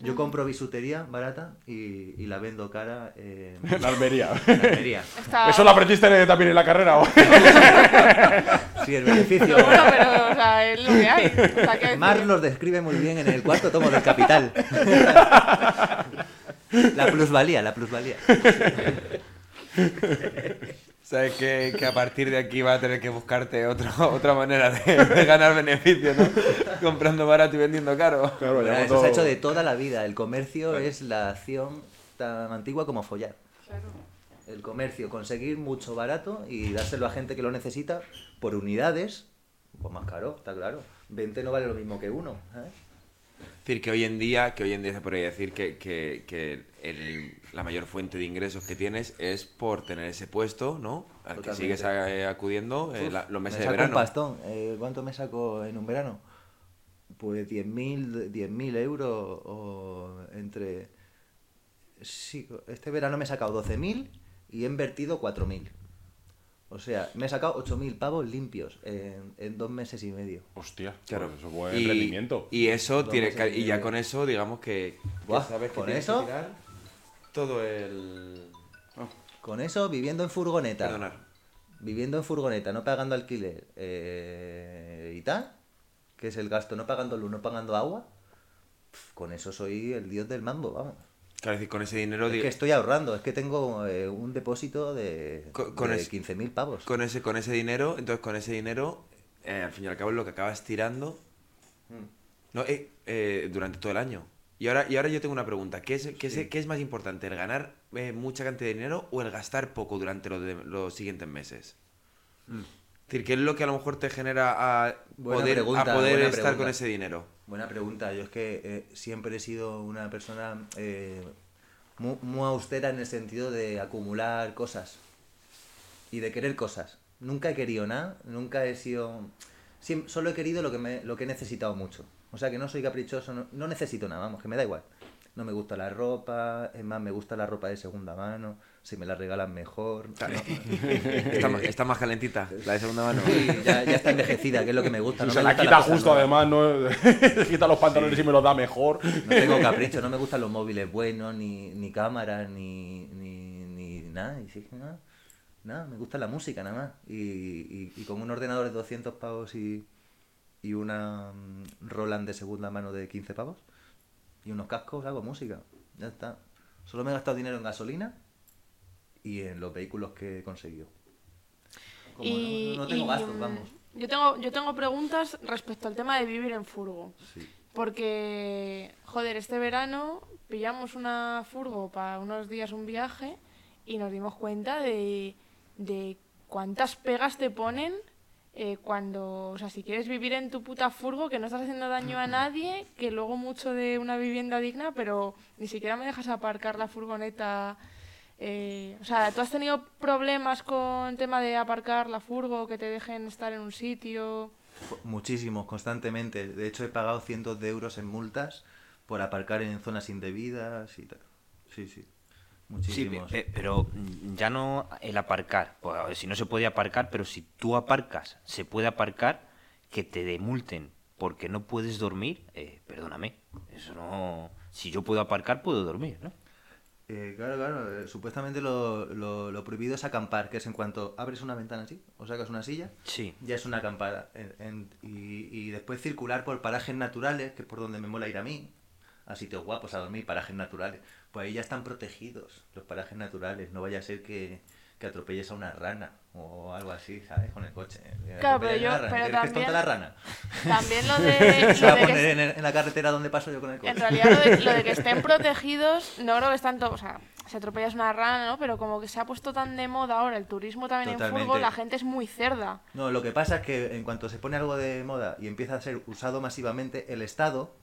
Yo compro bisutería barata y, y la vendo cara en, En Almería. <laughs> en Almería. Está- ¿Eso lo aprendiste también en la carrera? o? Sí, el beneficio. Bueno, pero, o sea, es lo que hay. O sea, que Mar los describe muy bien en el cuarto tomo del Capital. <laughs> La plusvalía, la plusvalía. Sabes que, que a partir de aquí va a tener que buscarte otro, <laughs> otra manera de, de ganar beneficios, ¿no? <laughs> Comprando barato y vendiendo caro. Claro, Bueno, eso todo- se ha hecho de toda la vida. El comercio es la acción tan antigua como follar. El comercio, conseguir mucho barato y dárselo a gente que lo necesita por unidades, pues más caro, está claro. 20 no vale lo mismo que uno. ¿eh? Es decir, que hoy en día, que hoy en día se podría decir que, que- que el- la mayor fuente de ingresos que tienes es por tener ese puesto, ¿no? Al que sigues eh, acudiendo eh, Uf, la- los meses me de verano. un pastón. Eh, ¿Cuánto me saco en un verano? Pues 10.000 10.000 euros o entre... Sí, este verano me he sacado 12.000 y he invertido 4.000. O sea, me he sacado 8.000 pavos limpios en, en dos meses y medio. Hostia, Claro. pues eso es buen y, rendimiento. y eso Dos tiene y ya con eso, digamos que, que Buah, sabes que ¿con tienes eso? que tirar todo el. Con eso, viviendo en furgoneta. Perdonar. Viviendo en furgoneta, no pagando alquiler eh, y tal, que es el gasto, no pagando luz, no pagando agua. Con eso soy el dios del mambo, vamos. Claro, es decir, con ese dinero, Es di- que estoy ahorrando, es que tengo eh, un depósito de, Con- con de es- 15.000 pavos. con ese, con ese dinero, entonces con ese dinero, eh, al fin y al cabo es lo que acabas tirando Mm. no, eh, eh, durante todo el año. Y ahora, y ahora yo tengo una pregunta. ¿Qué es, qué es, qué es más importante, el ganar eh, mucha cantidad de dinero o el gastar poco durante los, de- los siguientes meses? Es decir, ¿qué es lo que a lo mejor te genera a Buena poder, pregunta, a poder estar pregunta. con ese dinero? Buena pregunta. Yo es que eh, siempre he sido una persona eh, muy, muy austera en el sentido de acumular cosas y de querer cosas. Nunca he querido nada, nunca he sido... solo he querido lo que, me, lo que he necesitado mucho. O sea que no soy caprichoso, no, no necesito nada, vamos, que me da igual. No me gusta la ropa, es más, me gusta la ropa de segunda mano, si me la regalan mejor. no. <laughs> Está, más calentita, la de segunda mano. Sí, ya, ya está envejecida, que es lo que me gusta. No se me la gusta quita justo nueva. además, ¿no? se <laughs> quita los pantalones y me los da mejor. No tengo capricho, no me gustan los móviles buenos, ni, ni cámaras, ni, ni, ni nada. Y sí, que nada, nada, me gusta la música nada más. Y, y, y con un ordenador de 200 pavos y, y una mm, Roland de segunda mano de 15 pavos y unos cascos hago música. Ya está. Solo me he gastado dinero en gasolina y en los vehículos que he conseguido. Como y, no, no tengo y, gastos, vamos. Yo tengo, yo tengo preguntas respecto al tema de vivir en furgo. Sí. Porque, joder, este verano pillamos una furgo para unos días un viaje y nos dimos cuenta de, de cuántas pegas te ponen eh, cuando, o sea, si quieres vivir en tu puta furgo, que no estás haciendo daño a nadie, que luego mucho de una vivienda digna, pero ni siquiera me dejas aparcar la furgoneta. eh, o sea, ¿tú has tenido problemas con tema de aparcar la furgo, que te dejen estar en un sitio? Muchísimos, constantemente. De hecho, he pagado cientos de euros en multas por aparcar en zonas indebidas y tal. Sí, sí. Sí, Muchísimos. pe- pero ya no el aparcar. Pues, si no se puede aparcar, pero si tú aparcas, se puede aparcar, que te demulten porque no puedes dormir, eh, perdóname. Eso no. Si yo puedo aparcar, puedo dormir, ¿no? Eh, claro, claro. eh, supuestamente lo, lo- lo prohibido es acampar, que es en cuanto abres una ventana así o sacas una silla, Sí. ya es una acampada. En- en- y, y después circular por parajes naturales, que es por donde me mola ir a mí, a sitios guapos a dormir, parajes naturales. Pues ahí ya están protegidos los parajes naturales. No vaya a ser que, que atropelles a una rana o algo así, ¿sabes? Con el coche. Claro, pero yo- pero ¿Crees que es tonta también- la rana? También lo <laughs> de, Se va a poner en, en la carretera donde paso yo con el coche. en realidad lo de, lo de que <laughs> estén protegidos, no creo que es tanto, o sea, se atropellas una rana, ¿no? Pero como que se ha puesto tan de moda ahora el turismo también en Totalmente. furgo, la gente es muy cerda. No, lo que pasa es que en cuanto se pone algo de moda y empieza a ser usado masivamente, el Estado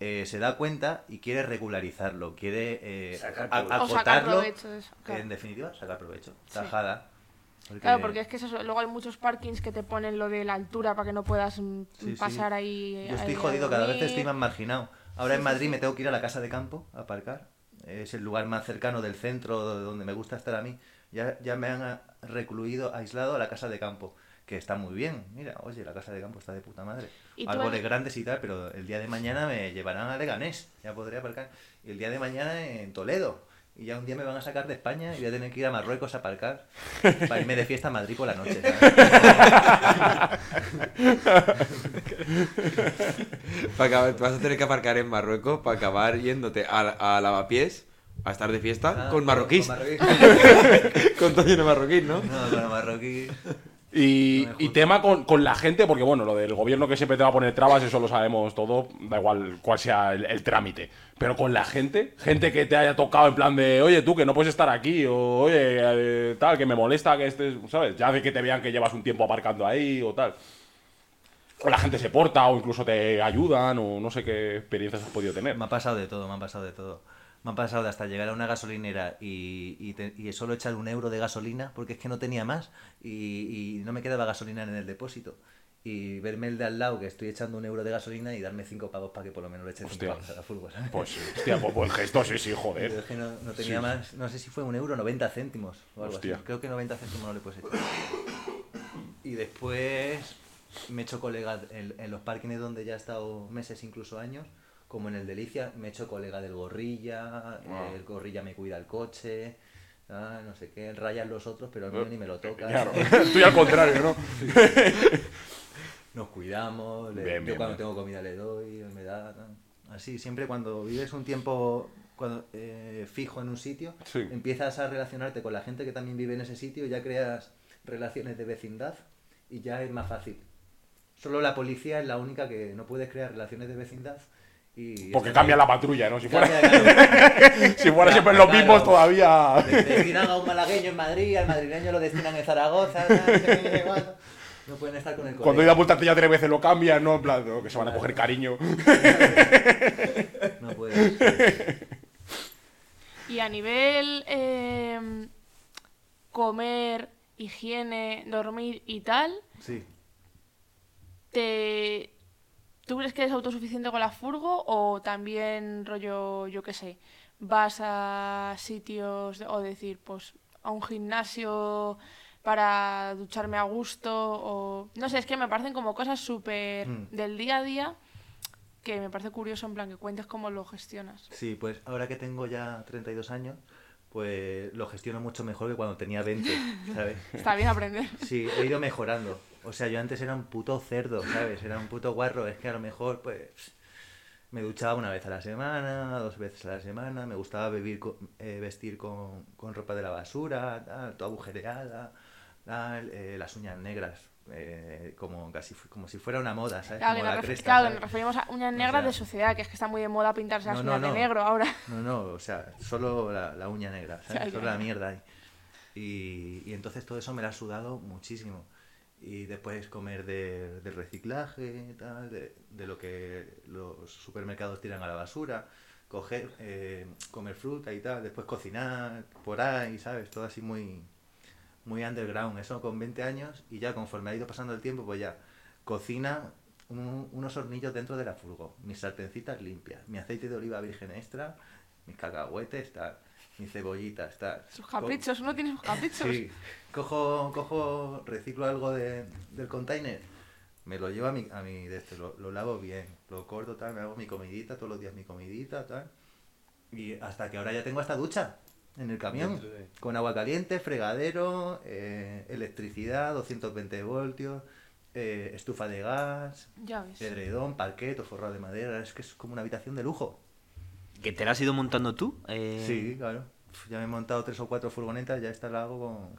eh, se da cuenta y quiere regularizarlo, quiere eh, Sacar a- provecho. O sacar acotarlo. provecho de eso, claro. En definitiva, sacar provecho. Sí. Tajada. Porque- Claro, porque es que es eso. Luego hay muchos parkings que te ponen lo de la altura para que no puedas mm, Sí, sí. pasar ahí. Yo estoy ahí jodido, cada vez estoy más marginado. Ahora en Madrid me tengo que ir a la casa de campo a aparcar. Es el lugar más cercano del centro de donde me gusta estar a mí. Ya, ya me han ah, recluido, aislado a la casa de campo. Que está muy bien. Mira, oye, la casa de campo está de puta madre. ¿Y tú Árboles grandes y tal, pero el día de mañana me llevarán a Leganés. Ya podré aparcar. Y el día de mañana en Toledo. Y ya un día me van a sacar de España y voy a tener que ir a Marruecos a aparcar. Para irme de fiesta a Madrid por la noche. <laughs> Para acabar- vas a tener que aparcar en Marruecos para acabar yéndote a, a lavapiés a estar de fiesta Ah, con marroquíes. Con marroquíes. <laughs> Con todo lleno de marroquíes, ¿no? No, con marroquí. Y, No tema con, con la gente, porque bueno, lo del gobierno que siempre te va a poner trabas, eso lo sabemos todo, da igual cuál sea el, el trámite. Pero con la gente, gente que te haya tocado en plan de, oye, tú que no puedes estar aquí, o oye, eh, tal, que me molesta que estés, ¿sabes? Ya de que te vean que llevas un tiempo aparcando ahí o tal. O la gente se porta, o incluso te ayudan, o no sé qué experiencias has podido tener. Me ha pasado de todo, me ha pasado de todo. Me ha pasado de hasta llegar a una gasolinera y, y, te- y solo echar un euro de gasolina porque es que no tenía más y, y no me quedaba gasolina en el depósito. Y verme el de al lado que estoy echando un euro de gasolina y darme cinco pavos para que por lo menos le eche cinco Hostia. pavos a la furgo, ¿sabes? Pues, hostia, pues buen gesto, sí, sí, Pero joder. es que no, no tenía Sí. más, no sé si fue un euro, 90 céntimos o algo Hostia. así. Creo que 90 céntimos no le puedes echar. Y después me he hecho colega en, en los parkings donde ya he estado meses, incluso años, como en el Delicia, me he hecho colega del gorrilla, Wow. el gorrilla me cuida el coche, ah, no sé qué, rayan los otros, pero el mío ni me lo toca. Claro, <laughs> estoy al contrario, ¿no? <laughs> Nos cuidamos, le- Bien, yo bien, cuando bien. tengo comida le doy, me da. Así, siempre cuando vives un tiempo cuando, eh, fijo en un sitio, Sí. empiezas a relacionarte con la gente que también vive en ese sitio, ya creas relaciones de vecindad y ya es más fácil. Solo la policía es la única que no puedes crear relaciones de vecindad. Y Porque cambia ahí. la patrulla, ¿no? Si fuera, <laughs> si fuera siempre los mismos todavía... De- Destinan a un malagueño en Madrid, al madrileño lo destinan en Zaragoza. no pueden estar con el Cuando colega. ir a multarte ya tres veces lo cambian, ¿no? En plan, ¿no? que se van a coger cariño. No puedes. Y a nivel em, comer, higiene, dormir y tal, Sí. te... ¿tú crees que eres autosuficiente con la furgo o también rollo, yo qué sé, vas a sitios o decir, pues a un gimnasio para ducharme a gusto o no sé, es que me parecen como cosas súper Mm. del día a día que me parece curioso en plan que cuentes cómo lo gestionas. Sí, pues ahora que tengo ya 32 años, pues lo gestiono mucho mejor que cuando tenía 20, ¿sabes? <laughs> Está bien aprender. Sí, he ido mejorando. O sea, yo antes era un puto cerdo, ¿sabes? Era un puto guarro. Es que a lo mejor, pues, me duchaba una vez a la semana, dos veces a la semana. Me gustaba vivir eh, vestir con, con ropa de la basura, tal, toda agujereada. tal, eh, las uñas negras, eh, como casi como si fuera una moda, ¿sabes? Claro, Como la cresta, claro, ¿sabes? nos referimos a uñas O negras sea- de sociedad, que es que está muy de moda pintarse las No, no, uñas de negro ahora. No, no, o sea, solo la, la uña negra, ¿sabes? Solo la mierda ahí. Y, y entonces todo eso me lo ha sudado muchísimo. Y después comer de, del reciclaje, tal, de, de lo que los supermercados tiran a la basura, coger, eh, comer fruta y tal, después cocinar por ahí, ¿sabes? Todo así muy, muy underground. Eso con 20 años y ya conforme ha ido pasando el tiempo, pues ya cocina un- unos hornillos dentro de la furgo, mis sartencitas limpias, mi aceite de oliva virgen extra, mis cacahuetes, tal, mis cebollitas, tal. Sus caprichos, uno tiene sus caprichos. Sí, cojo, cojo, reciclo algo de, del container, me lo llevo a mi, a mi de este, lo, lo lavo bien, lo corto, tal, me hago mi comidita, todos los días mi comidita, tal. Y hasta que ahora ya tengo hasta ducha en el camión, de- con agua caliente, fregadero, eh, electricidad, 220 voltios, eh, estufa de gas, Ya ves. edredón, parquet o forrado de madera, es que es como una habitación de lujo. ¿Que te la has ido montando tú? Eh, Sí, claro. Ya me he montado tres o cuatro furgonetas, ya esta la hago con...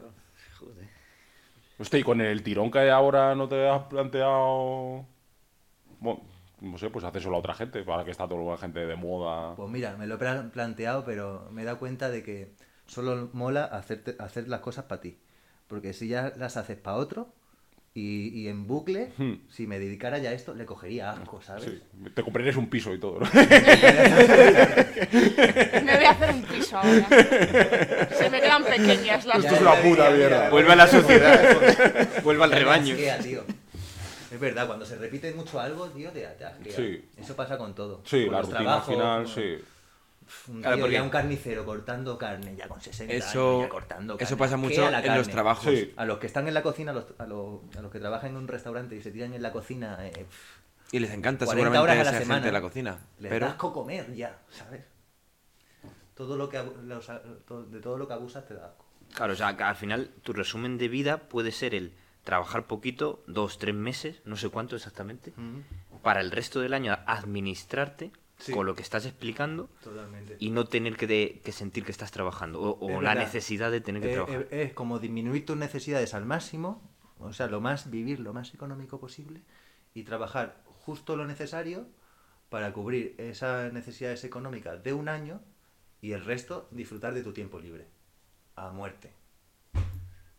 Joder. Hostia, y con el tirón que hay ahora no te has planteado. Bueno, no sé, pues hacérselo a otra gente, para que está toda la gente de moda. Pues mira, me lo he pla- planteado, pero me he dado cuenta de que solo mola hacerte, hacer las cosas para ti. Porque si ya las haces para otro y, y en bucle, Hmm. si me dedicara ya a esto, le cogería asco, ¿sabes? Sí, te comprarías un piso y todo, ¿no? <laughs> Me voy a hacer un piso ahora. Se me quedan pequeñas las Esto es una puta mierda. Vuelve a la sociedad. Vuelve al rebaño. asquea, tío. Es verdad, cuando se repite mucho algo, tío, te, te asquea. Sí. Eso pasa con todo. Sí, Con la los rutina trabajos, al final, con- sí. Un Claro, tío, porque- ya un carnicero cortando carne, ya con 60 Eso, años, ya cortando carne. eso pasa mucho en los trabajos. Sí. A los que están en la cocina, a los, a los, a los que trabajan en un restaurante y se tiran en la cocina, eh, pff, Y les encanta 40 seguramente horas a la esa semana. gente de la cocina. les Pero da asco comer ya, ¿sabes? Todo lo que, abu- los- de todo lo que abusas te da asco. Claro, o sea, que al final tu resumen de vida puede ser el trabajar poquito, dos, tres meses, no sé cuánto exactamente, para el resto del año administrarte Sí. con lo que estás explicando Totalmente. y no tener que, de- que sentir que estás trabajando o, o Es la verdad. necesidad de tener que Eh, trabajar. eh, es como disminuir tus necesidades al máximo, o sea, lo más, vivir lo más económico posible y trabajar justo lo necesario para cubrir esas necesidades económicas de un año y el resto disfrutar de tu tiempo libre. A muerte.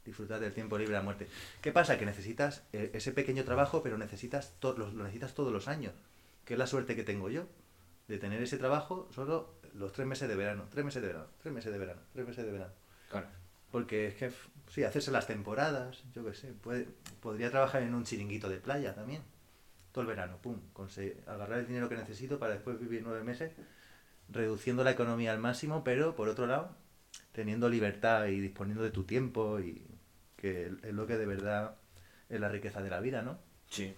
Disfrutar del tiempo libre a muerte. ¿Qué pasa? Que necesitas eh, ese pequeño trabajo, pero necesitas lo necesitas todos los años. Que es la suerte que tengo yo. De tener ese trabajo solo los tres meses de verano. Tres meses de verano. Tres meses de verano. Tres meses de verano. Porque es que, sí, hacerse las temporadas, yo qué sé. puede- podría trabajar en un chiringuito de playa también. Todo el verano, pum. conse- agarrar el dinero que necesito para después vivir nueve meses, reduciendo la economía al máximo, pero por otro lado, teniendo libertad y disponiendo de tu tiempo y que es lo que de verdad es la riqueza de la vida, ¿no? Sí.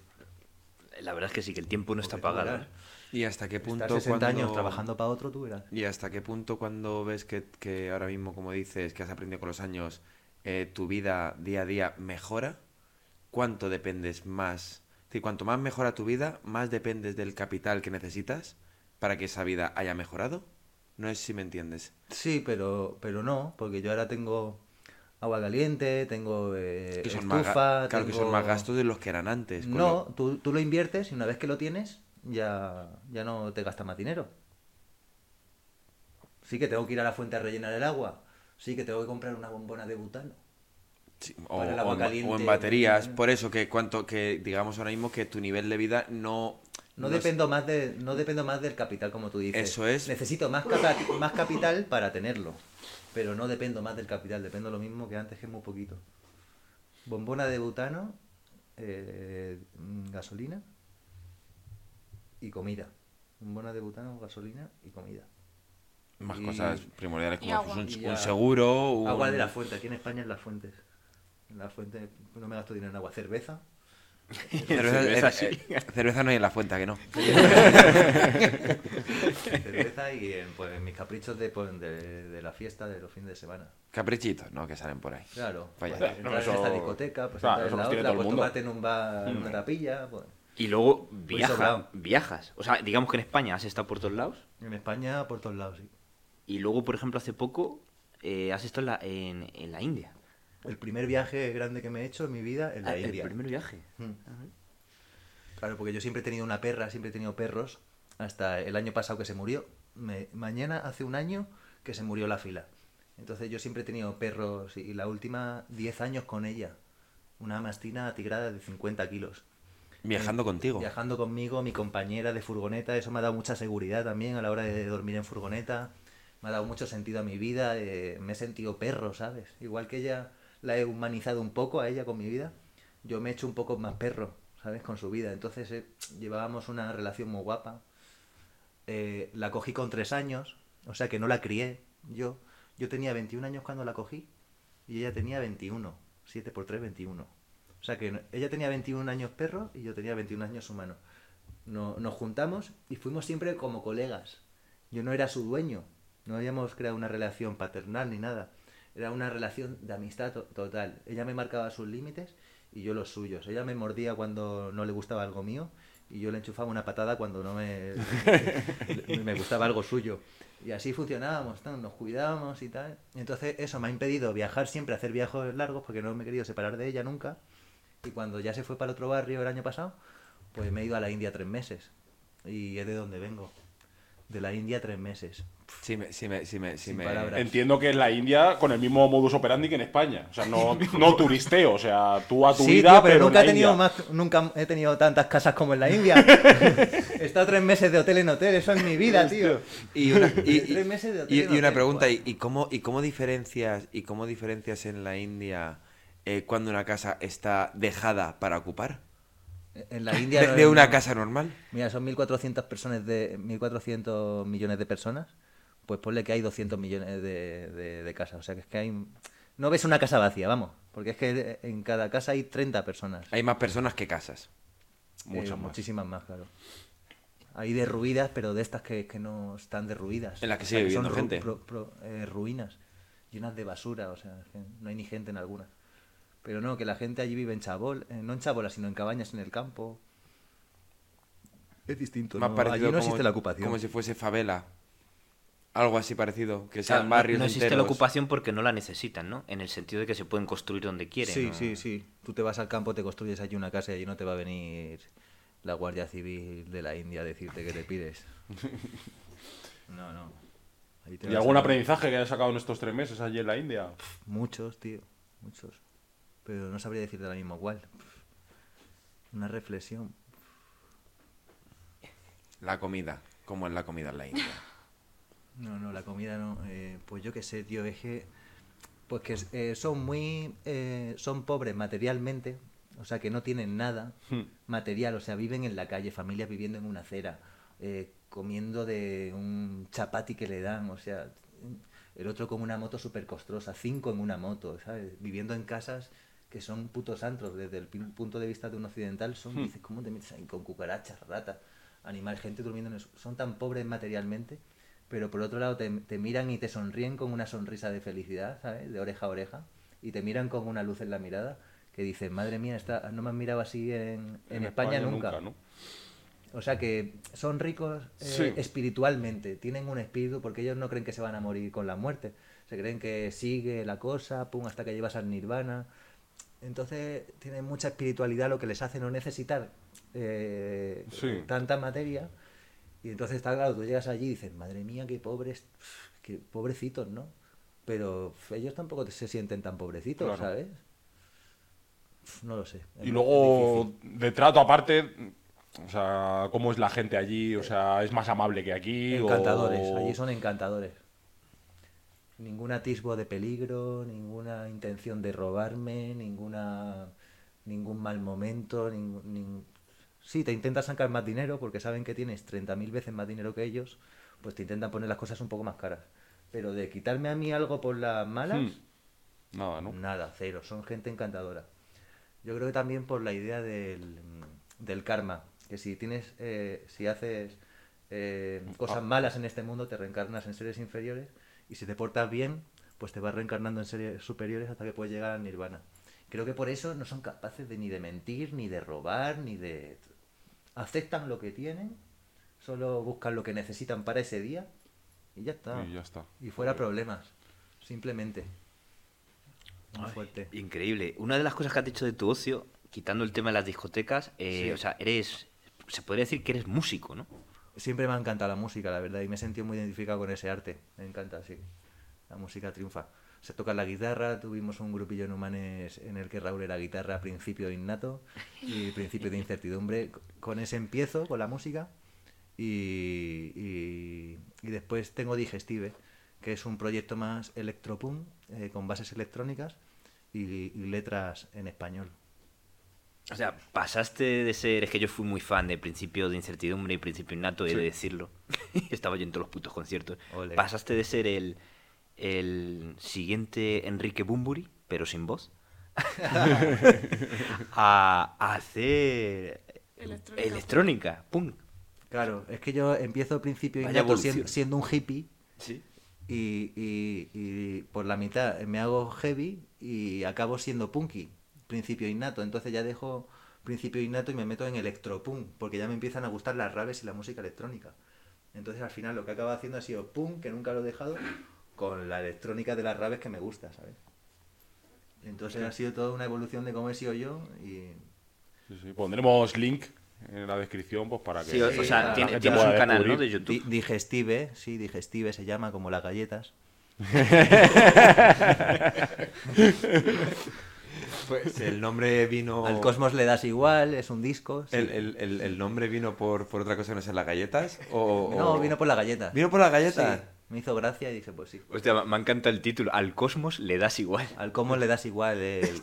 La verdad es que sí, que el tiempo no está Porque pagado. ¿Y hasta qué punto Estar 60 años cuando- trabajando para otro, tú verás. ¿Y hasta qué punto cuando ves que, que ahora mismo, como dices, que has aprendido con los años, eh, tu vida día a día mejora? ¿Cuánto dependes más? Es decir, cuanto más mejora tu vida, más dependes del capital que necesitas para que esa vida haya mejorado. No sé si me entiendes. Sí, pero, pero no, porque yo ahora tengo agua caliente, tengo eh, Que son más, ga- estufa, claro que son más gastos de los que eran antes. No, lo- tú, tú lo inviertes y una vez que lo tienes, ya, ya no te gastas más dinero. Sí que tengo que ir a la fuente a rellenar el agua. Sí que tengo que comprar una bombona de butano. Sí, o, para el agua en, ba- o caliente, en baterías. mm. Por eso que cuanto que digamos ahora mismo que tu nivel de vida no No, no es- dependo más de, no dependo más del capital, como tú dices. Eso es. Necesito más, capa- más capital para tenerlo. Pero no dependo más del capital, dependo lo mismo que antes, que es muy poquito. Bombona de butano, eh, mm, gasolina y comida. Bombona de butano, gasolina y comida. más y- cosas primordiales como un, un seguro, un... Agua de la fuente, aquí en España es las fuentes. En la fuente no me gasto dinero en agua. Cerveza. Cerveza, <laughs> Cerveza, eh, sí. eh, cerveza no hay en la fuente, ¿a que no. <laughs> cerveza y en, pues, en mis caprichos de, pues, de, de la fiesta de los fines de semana. Caprichitos, ¿no? Que salen por ahí. Claro. Vaya. pues, No, entrar eso- en esta discoteca, pues claro, entrar en la los tiene otra, pues mundo. tomarte en un bar, en una tapilla. Pues. Y luego viaja, viajas. O sea, digamos que en España has estado por todos lados. En España, por todos lados, sí. Y luego, por ejemplo, hace poco eh, has estado en la, en, en la India. El primer viaje grande que me he hecho en mi vida es la Ah, el India. primer viaje. Mm. Claro, porque yo siempre he tenido una perra, siempre he tenido perros, hasta el año pasado que se murió. Me- mañana hace un año que se murió la fila. Entonces yo siempre he tenido perros y la última 10 años con ella. Una mastina tigrada de 50 kilos. Viajando Eh, contigo. Viajando conmigo, mi compañera de furgoneta, eso me ha dado mucha seguridad también a la hora de dormir en furgoneta. Me ha dado mucho sentido a mi vida, eh, me he sentido perro, ¿sabes? Igual que ella la he humanizado un poco a ella con mi vida, yo me he hecho un poco más perro, ¿sabes? Con su vida. Entonces eh, llevábamos una relación muy guapa. La cogí con tres años, o sea que no la crié yo. Yo tenía 21 años cuando la cogí y ella tenía 21. 7 por 3, 21. O sea que ella tenía 21 años perro y yo tenía 21 años humano. No- nos juntamos y fuimos siempre como colegas. Yo no era su dueño, no habíamos creado una relación paternal ni nada. Era una relación de amistad to- total. Ella me marcaba sus límites y yo los suyos. Ella me mordía cuando no le gustaba algo mío y yo le enchufaba una patada cuando no me, <laughs> me gustaba algo suyo. Y así funcionábamos, ¿no? nos cuidábamos y tal. Entonces eso me ha impedido viajar siempre, hacer viajes largos porque no me he querido separar de ella nunca. Y cuando ya se fue para el otro barrio el año pasado, pues me he ido a la India tres meses. Y es de donde vengo. De la India tres meses. Sí, me, sí, me, sí, me, sí me-. Entiendo que es la India con el mismo modus operandi que en España. O sea, no, <laughs> no turisteo. O sea, tú a tu Sí, vida, tío, pero, pero en nunca la he tenido India. más, nunca he tenido tantas casas como en la India. <laughs> he estado tres meses de hotel en hotel, eso es mi vida, tío. Y una, y, <laughs> y- Tres meses de hotel y- en y una pregunta, guau. ¿y, y cómo, y cómo diferencias y cómo diferencias en la India eh, cuando una casa está dejada para ocupar? En la India De, no- de una casa normal. Mira, son 1.400 personas de 1.400 millones de personas. Pues ponle que hay 200 millones de, de- de casas. O sea, que es que hay... No ves una casa vacía, vamos. Porque es que en cada casa hay 30 personas. Hay más personas que casas. Muchas Eh, más. Muchísimas más, claro. Hay derruidas, pero de estas que, que no están derruidas. En las que O sea, sigue son viviendo gente. pro- pro- eh, ruinas, llenas de basura, o sea, es que no hay ni gente en alguna. Pero no, que la gente allí vive en chabol, eh, no en chabolas, sino en cabañas en el campo. Es distinto, Más ¿no? allí no como, existe la ocupación. como si fuese favela. Algo así parecido. Que sean no- barrios no existe la ocupación porque no la necesitan, ¿no? En el sentido de que se pueden construir donde quieren. Sí, ¿no? sí, sí. Tú te vas al campo, te construyes allí una casa y allí no te va a venir la Guardia Civil de la India a decirte que te pides. <laughs> No, no. ¿Y algún a- aprendizaje que hayas sacado en estos tres meses allí en la India? Muchos, tío, muchos. Pero no sabría decirte ahora mismo cuál. Una reflexión. La comida. ¿Cómo es la comida en la India? No, no, la comida no. eh, pues yo qué sé, tío, es que. Pues que eh, son muy. eh, son pobres materialmente. O sea, que no tienen nada material. O sea, viven en la calle, familias viviendo en una acera. eh, comiendo de un chapati que le dan. O sea, el otro con una moto súper costrosa. Cinco en una moto, ¿sabes? Viviendo en casas que son putos antros. Desde el punto de vista de un occidental, son. Dices, ¿cómo te metes ahí con cucarachas, ratas, animales, gente durmiendo en eso? Son tan pobres materialmente pero por otro lado te, te miran y te sonríen con una sonrisa de felicidad, ¿sabes? De oreja a oreja, y te miran con una luz en la mirada que dices, madre mía, esta, no me han mirado así en, en España, nunca. ¿no? O sea que son ricos eh, Sí. espiritualmente, tienen un espíritu porque ellos no creen que se van a morir con la muerte, se creen que sigue la cosa, pum, hasta que llevas al nirvana. Entonces tienen mucha espiritualidad, lo que les hace no necesitar eh, Sí. tanta materia. Y entonces está claro, tú llegas allí y dices, madre mía, qué pobres, qué pobrecitos, ¿no? Pero ellos tampoco se sienten tan pobrecitos, Claro. ¿sabes? No lo sé. Y luego, de trato aparte, o sea, ¿cómo es la gente allí? O sea, ¿es más amable que aquí? o- Encantadores, allí son encantadores. Ningún atisbo de peligro, ninguna intención de robarme, ninguna ningún mal momento, ningún, nin- Sí, te intentan sacar más dinero porque saben que tienes 30.000 veces más dinero que ellos, pues te intentan poner las cosas un poco más caras. Pero de quitarme a mí algo por las malas, Hmm. Nada, ¿no? Nada, cero. Son gente encantadora. Yo creo que también por la idea del, del karma. Que si tienes, eh, si haces eh, cosas malas en este mundo, te reencarnas en seres inferiores. Y si te portas bien, pues te vas reencarnando en seres superiores hasta que puedes llegar al nirvana. Creo que por eso no son capaces de ni de mentir, ni de robar, ni de... Aceptan lo que tienen, solo buscan lo que necesitan para ese día y ya está. Y ya está. Y fuera problemas, simplemente. muy fuerte. Increíble. Una de las cosas que has dicho de tu ocio, quitando el tema de las discotecas, eh, Sí. o sea, eres. Se podría decir que eres músico, ¿no? Siempre me ha encantado la música, la verdad, y me he sentido muy identificado con ese arte. Me encanta, sí. La música triunfa. Se toca la guitarra, tuvimos un grupillo en Humanes en el que Raúl era guitarra, principio innato y <laughs> principio de incertidumbre. Con ese empiezo, con la música, y, y- y después tengo Digestive, que es un proyecto más electropunk, eh, con bases electrónicas y, y letras en español. O sea, pasaste de ser. Es que yo fui muy fan de Principio de Incertidumbre y Principio Innato, he de decirlo. <laughs> Estaba yo en todos los putos conciertos. Ole. Pasaste de ser el, el siguiente Enrique Bumburi, pero sin voz, <laughs> a, a hacer Electrónica. electrónica, punk. Claro, es que yo empiezo principio Vaya innato sien- evolución. siendo un hippie. Sí. y, y- y por la mitad me hago heavy y acabo siendo punky, principio innato. Entonces ya dejo principio innato y me meto en electropunk, porque ya me empiezan a gustar las raves y la música electrónica. Entonces al final lo que acabo haciendo ha sido punk, que nunca lo he dejado, con la electrónica de las raves que me gusta, ¿sabes? Entonces ha sido toda una evolución de cómo he sido yo y... Sí, sí. Pondremos link en la descripción pues para que Sí, o, sea, la tienes un canal, ¿no? De YouTube. Digestive, sí, digestive se llama como las galletas. <laughs> <laughs> Pues <laughs> el nombre vino. Al cosmos le das igual, es un disco. sí. El, el- el- el nombre vino por, por otra cosa que no sean las galletas? O, <laughs> No, o- vino por las galletas. ¿Vino por las galletas? Sí, me hizo gracia y dije, pues sí. Hostia, me encanta el título. Al cosmos le das igual. Al cómo le das igual el,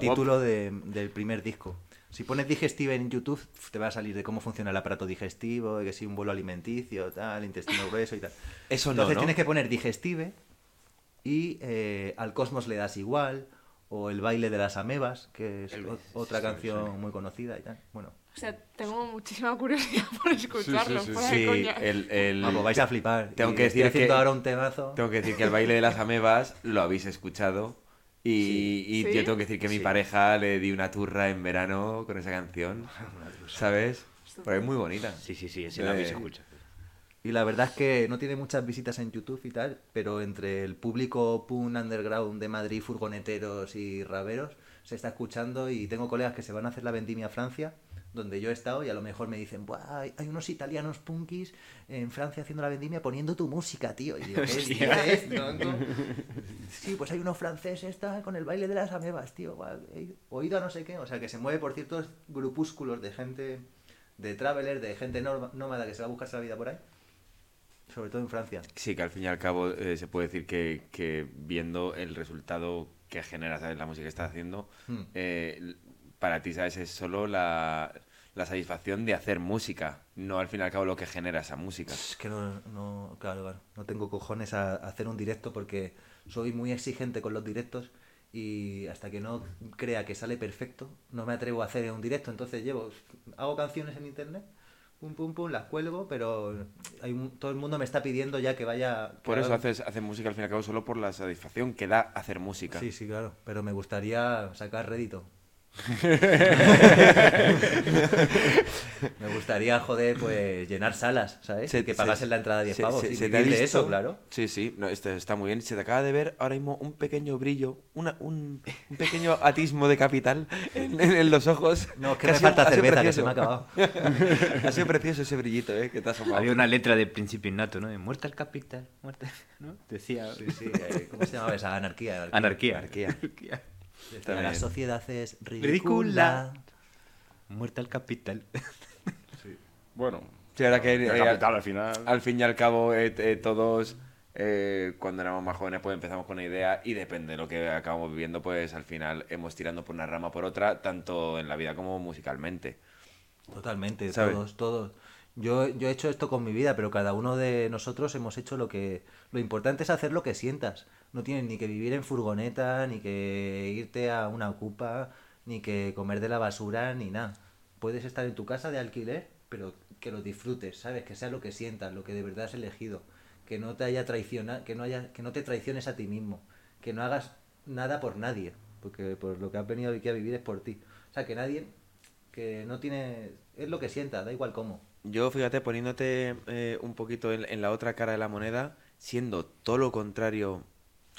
título de- del primer disco. Si pones digestive en YouTube, te va a salir de cómo funciona el aparato digestivo, de que si un vuelo alimenticio, tal, intestino grueso y tal. Eso no, Entonces ¿no? tienes que poner digestive y eh, al cosmos le das igual, o el baile de las amebas, que es El- otra canción muy conocida y tal. Bueno, O sea, tengo muchísima curiosidad <laughs> por escucharlo. sí, coña. el, el- vamos, vais a flipar. Tengo Y que decir que- ahora un temazo. Tengo que decir que el baile de las amebas lo habéis escuchado. Y, y ¿Sí? yo tengo que decir que mi pareja le di una turra en verano con esa canción. <laughs> ¿Sabes? Porque es muy bonita. Sí, sí, sí, ese la habéis Eh, escuchado. Y la verdad es que no tiene muchas visitas en YouTube y tal, pero entre el público punk underground de Madrid, furgoneteros y raveros, se está escuchando y tengo colegas que se van a hacer la vendimia a Francia, donde yo he estado, y a lo mejor me dicen, Buah, hay unos italianos punkis en Francia haciendo la vendimia poniendo tu música, tío. Y digo, <laughs> ¿qué <laughs> tronco?". Sí, pues hay unos franceses está con el baile de las amebas, tío. he oído a no sé qué. O sea, que se mueve por ciertos grupúsculos de gente, de traveler, de gente nómada que se va a buscarse la vida por ahí. Sobre todo en Francia. Sí, que al fin y al cabo eh, se puede decir que, que viendo el resultado que genera ¿sabes? la música que estás haciendo, Hmm. eh, para ti, ¿sabes? Es solo la, la satisfacción de hacer música, no al fin y al cabo lo que genera esa música. Es que no, no, claro, claro, no tengo cojones a, a hacer un directo porque soy muy exigente con los directos y hasta que no crea que sale perfecto, no me atrevo a hacer un directo. Entonces llevo, hago canciones en internet, pum, pum, pum, las cuelgo, pero hay un- todo el mundo me está pidiendo ya que vaya... que Por eso haga- haces, haces música al fin y al cabo solo por la satisfacción que da hacer música. Sí, sí, claro, pero me gustaría sacar rédito. Me gustaría, joder, pues llenar salas, ¿sabes? Se- que se- pagasen la entrada 10 se- pavos. se- y se te ha vivir de eso, claro. Sí, sí, no, este está muy bien. Se te acaba de ver ahora mismo un pequeño brillo, una, un, un pequeño atismo de capital en, en- en los ojos. No, es que ha me sido- falta cerveza, que se me ha acabado. ha sido precioso ese brillito, ¿eh? Que te ha asomado. Había una letra de Principio Innato, ¿no? De muerta el capital, muerta... ¿no? Decía... Sí, sí, eh, ¿cómo se llamaba esa? Anarquía. Anarquía. Anarquía. La bien. sociedad es Ridícula. ridícula. Muerta el capital. <laughs> Bueno, Sí, ahora que el eh, capital al final. al fin y al cabo eh, eh, todos eh, cuando éramos más jóvenes pues empezamos con una idea y depende de lo que acabamos viviendo pues al final hemos tirando por una rama por otra tanto en la vida como musicalmente. Totalmente, todos, todos. Yo, yo he hecho esto con mi vida, pero cada uno de nosotros hemos hecho lo que... Lo importante es hacer lo que sientas. No tienes ni que vivir en furgoneta, ni que irte a una ocupa, ni que comer de la basura, ni nada. Puedes estar en tu casa de alquiler, pero que lo disfrutes, ¿sabes? Que sea lo que sientas, lo que de verdad has elegido. Que no te haya traicionado, que no haya, que no te traiciones a ti mismo. Que no hagas nada por nadie. Porque por lo que has venido aquí a vivir es por ti. O sea, que nadie que no tiene es lo que sienta da igual cómo Yo fíjate poniéndote eh, un poquito en la otra cara de la moneda siendo todo lo contrario,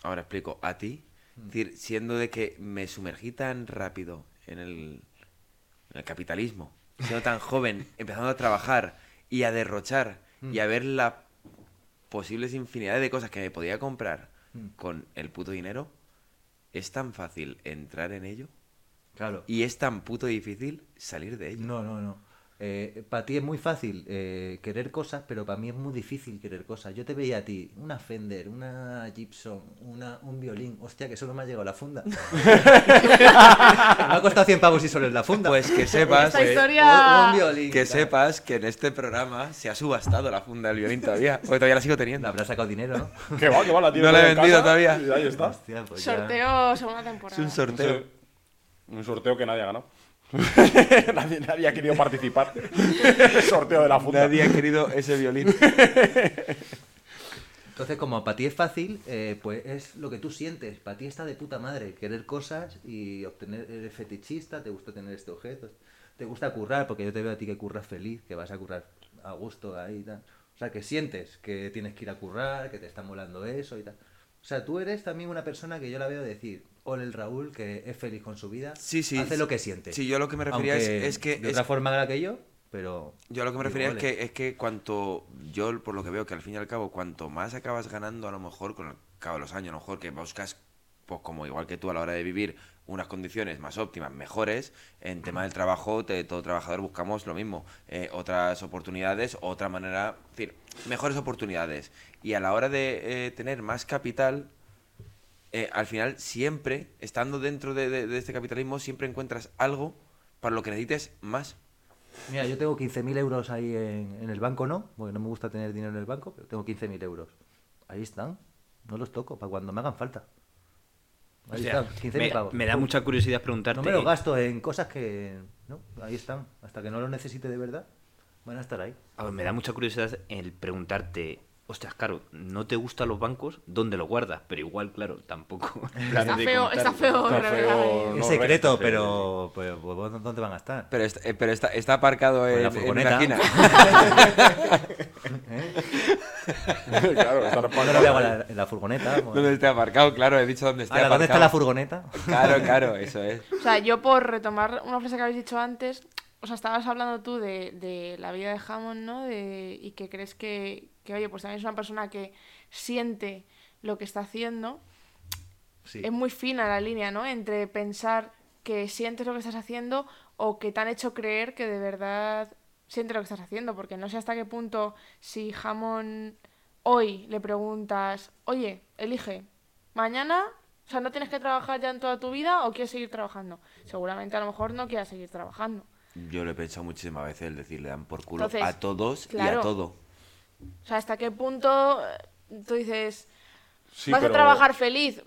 ahora explico, a ti, Es decir, siendo de que me sumergí tan rápido en el, en el capitalismo, siendo tan joven, <laughs> empezando a trabajar y a derrochar y a ver las posibles infinidades de cosas que me podía comprar con el puto dinero, es tan fácil entrar en ello Claro. y es tan puto difícil salir de ello. No, no, no. Para ti es muy fácil eh, querer cosas, pero para mí es muy difícil querer cosas. Yo te veía a ti, una Fender, una Gibson, una, un violín. Hostia, que solo me ha llegado la funda. <laughs> me ha costado 100 pavos y solo en la funda. Pues que sepas, eh, historia... un, un violín. que sepas que en este programa se ha subastado la funda del violín todavía, porque todavía la sigo teniendo. Habrá sacado dinero, ¿no? <laughs> Que va, que va, la tiene No la he en vendido casa todavía. y ahí está. Hostia, pues ya. Sorteo segunda Es temporada. un sorteo. Un sorteo que nadie ha ganado. <laughs> nadie, nadie ha querido participar. sorteo de la funda. Nadie ha querido ese violín. <laughs> Entonces, como para ti es fácil, eh, pues es lo que tú sientes. Para ti está de puta madre querer cosas y obtener, eres fetichista, te gusta tener este objeto, te gusta currar, porque yo te veo a ti que curras feliz, que vas a currar a gusto ahí y tal. O sea, que sientes que tienes que ir a currar, que te está molando eso y tal. O sea, tú eres también una persona que yo la veo decir, hola el Raúl, que es feliz con su vida, Sí, sí. hace lo que siente. Sí, yo lo que me refería es, que... De es- otra forma era que yo, pero... yo lo que me refería es que, es que cuanto... Yo, por lo que veo, que al fin y al cabo, cuanto más acabas ganando, a lo mejor, con el cabo de los años, a lo mejor que buscas, pues como igual que tú a la hora de vivir, unas condiciones más óptimas, mejores, en tema del trabajo, de todo trabajador buscamos lo mismo, eh, otras oportunidades, otra manera, es decir, mejores oportunidades. Y a la hora de eh, tener más capital, eh, al final siempre, estando dentro de, de- de este capitalismo, siempre encuentras algo para lo que necesites más. Mira, yo tengo 15.000 euros ahí en, en el banco, ¿no? Porque no me gusta tener dinero en el banco, pero tengo 15.000 euros. Ahí están. No los toco, para cuando me hagan falta. Ahí están, 15.000 me, pavos. me da mucha curiosidad preguntarte. No me los gasto en cosas que... No, ahí están. Hasta que no los necesite de verdad, van a estar ahí. A ver, me da mucha curiosidad el preguntarte, ostras, claro, ¿no te gustan los bancos? ¿Dónde los guardas? Pero igual, claro, tampoco. <laughs> Está feo, está feo Está feo. Es no, secreto, pero, pero, pues, ¿dónde van a estar? Pero está, eh, pero está, está aparcado en, la en una furgoneta. esquina. <laughs> <laughs> claro, estar ¿Dónde lo voy a guardar? ¿En la furgoneta? ¿Dónde está aparcado? Claro, he dicho dónde está Ahora, ¿dónde está la aparcado. furgoneta? Claro, claro, eso es. O sea, yo por retomar una frase que habéis dicho antes, o sea, estabas hablando tú de, de la vida de Hammond, ¿no? De, y que crees que, que, oye, pues también es una persona que siente lo que está haciendo. Sí. Es muy fina la línea, ¿no? Entre pensar que sientes lo que estás haciendo o que te han hecho creer que de verdad sientes lo que estás haciendo. Porque no sé hasta qué punto si Hammond hoy le preguntas, oye, elige, mañana, o sea, no tienes que trabajar ya en toda tu vida o quieres seguir trabajando. Seguramente a lo mejor no quieras seguir trabajando. Yo lo he pensado muchísimas veces, el decir, le dan por culo Entonces, a todos y a todo. O sea, hasta qué punto eh, tú dices, Sí, vas pero- a trabajar feliz.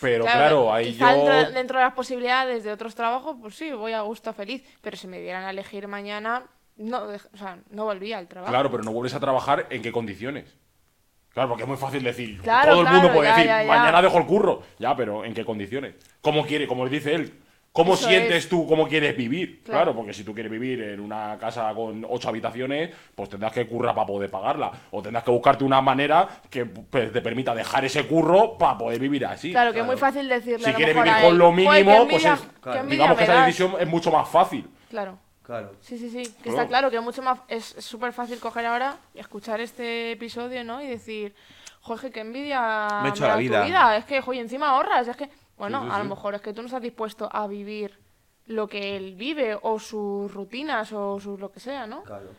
Pero claro, ahí quizá yo. dentro, dentro de las posibilidades de otros trabajos, pues sí, voy a gusto feliz. Pero si me dieran a elegir mañana, no, o sea, no volvía al trabajo. Claro, pero no vuelves a trabajar en qué condiciones. Claro, porque es muy fácil decir. Claro, todo el claro, mundo puede ya, decir, ya, ya. mañana dejo el curro. Ya, pero ¿en qué condiciones? ¿Cómo quiere? Como dice él. ¿Cómo Eso sientes es. tú cómo quieres vivir? Claro. Claro. porque si tú quieres vivir en una casa con ocho habitaciones, pues tendrás que currar para poder pagarla. O tendrás que buscarte una manera que pues, te permita dejar ese curro para poder vivir así. Claro, que es muy fácil decirle Si a lo quieres mejor vivir a con lo "Joder, qué mínimo, pues envidia- es, digamos que esa das". decisión es mucho más fácil. Claro. Claro. Sí, sí, sí. Que Claro. está claro que es mucho más. Es súper fácil coger ahora y escuchar este episodio, ¿no? Y decir, Jorge, qué envidia Me he hecho la tu vida". Es que, joder, encima ahorras. Es que, bueno, Sí, sí, a lo mejor es que tú no estás dispuesto a vivir lo que él vive o sus rutinas o sus lo que sea, ¿no? Claro.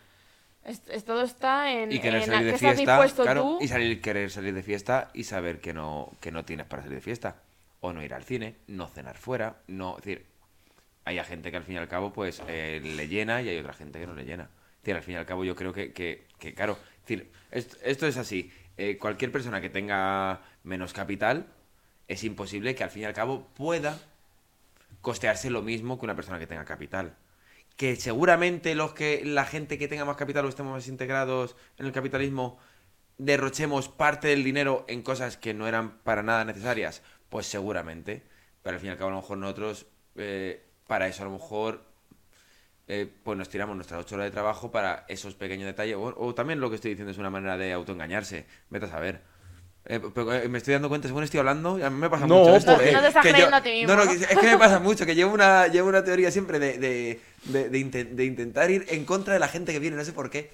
Es, es- todo está en, Y querer en salir de estás fiesta, dispuesto claro, tú. y salir, querer salir de fiesta y saber que no, que no tienes para salir de fiesta. O no ir al cine, no cenar fuera, no, es decir, hay a gente que al fin y al cabo pues eh, le llena y hay otra gente que no le llena. Es decir, al fin y al cabo yo creo que, que, que, claro, es decir, esto, esto es así. Eh, cualquier persona que tenga menos capital es imposible que al fin y al cabo pueda costearse lo mismo que una persona que tenga capital. Que seguramente los que la gente que tenga más capital o estemos más integrados en el capitalismo derrochemos parte del dinero en cosas que no eran para nada necesarias, pues seguramente. Pero al fin y al cabo a lo mejor nosotros eh, para eso a lo mejor eh, pues nos tiramos nuestras ocho horas de trabajo para esos pequeños detalles. O, o también lo que estoy diciendo es una manera de autoengañarse. Vete a saber. Eh, pero, eh, me estoy dando cuenta, según estoy hablando, y a mí me pasa No, mucho esto. porque- eh, No te estás que yo- a ti mismo, No, no, ¿no? es que me pasa mucho, que llevo una, llevo una teoría siempre de, de, de, de inten- de intentar ir en contra de la gente que viene, no sé por qué.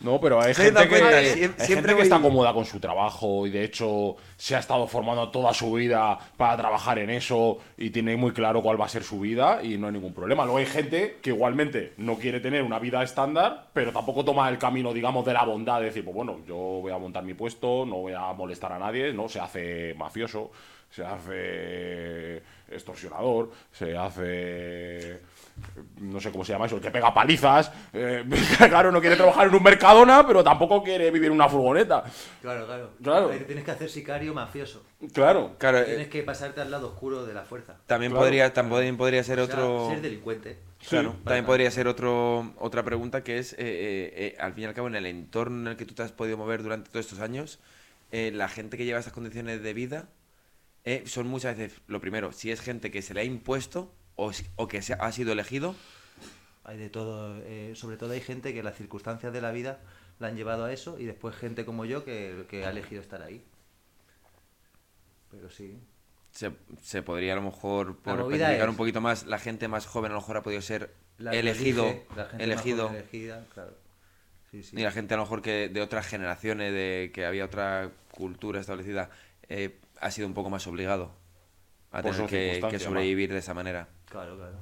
No, pero hay gente que, cuenta, hay siem- gente siempre que está cómoda con su trabajo y de hecho se ha estado formando toda su vida para trabajar en eso y tiene muy claro cuál va a ser su vida y no hay ningún problema. Luego hay gente que igualmente no quiere tener una vida estándar, pero tampoco toma el camino, digamos, de la bondad de decir, pues bueno, yo voy a montar mi puesto, no voy a molestar a nadie, ¿no? Se hace mafioso, se hace extorsionador, se hace no sé cómo se llama eso, el que pega palizas. eh, <laughs> claro, no quiere trabajar en un Mercadona, pero tampoco quiere vivir en una furgoneta. Claro, claro. Tienes que hacer sicario mafioso. Claro. Claro, eh, Tienes que pasarte al lado oscuro de la fuerza. también, Claro. podría, también podría ser O sea, otro... ser delincuente. Claro, Sí. también podría ser otro, otra pregunta que es, eh, eh, eh, al fin y al cabo, en el entorno en el que tú te has podido mover durante todos estos años, eh, la gente que lleva estas condiciones de vida eh, son muchas veces, lo primero, si es gente que se le ha impuesto o, que se ha sido elegido, Hay de todo. eh, sobre todo hay gente que las circunstancias de la vida la han llevado a eso y después gente como yo que, que ha elegido estar ahí. Pero sí. se, se podría a lo mejor, por es- un poquito más, la gente más joven a lo mejor ha podido ser La elegido, elige, la gente más elegido, joven elegida, claro. Sí, sí. y la gente a lo mejor que de otras generaciones, de que había otra cultura establecida, eh, ha sido un poco más obligado a Por tener que, sobrevivir de esa manera. Claro, claro.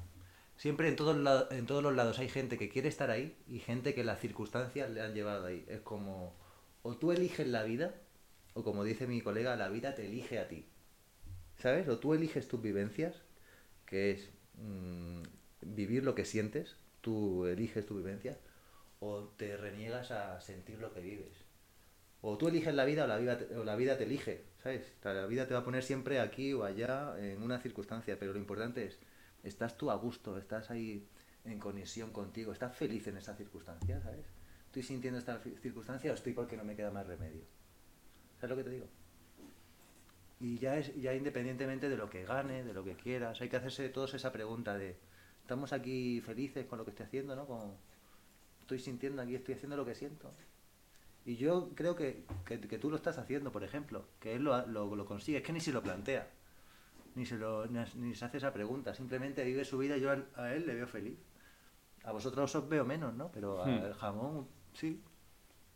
Siempre en todos, en todos los lados hay gente que quiere estar ahí y gente que las circunstancias le han llevado ahí. Es como, o tú eliges la vida, o como dice mi colega, la vida te elige a ti. ¿Sabes? O tú eliges tus vivencias, que es mm, vivir lo que sientes, tú eliges tu vivencia, o te reniegas a sentir lo que vives. O tú eliges la vida o la vida te, o la vida te elige, ¿sabes? La vida te va a poner siempre aquí o allá en una circunstancia, pero lo importante es, estás tú a gusto, estás ahí en conexión contigo, estás feliz en esa circunstancia, ¿sabes? Estoy sintiendo esta circunstancia o estoy porque no me queda más remedio. ¿Sabes lo que te digo? Y ya es ya independientemente de lo que gane, de lo que quieras, hay que hacerse todos esa pregunta de, ¿estamos aquí felices con lo que estoy haciendo, no? Estoy sintiendo aquí, estoy haciendo lo que siento. Y yo creo que, que, tú lo estás haciendo, por ejemplo, que él lo, lo, lo consigue, es que ni se lo plantea, ni se, lo, ni, ni se hace esa pregunta, simplemente vive su vida y yo a, a él le veo feliz. A vosotros os veo menos, ¿no? Pero al jamón, sí.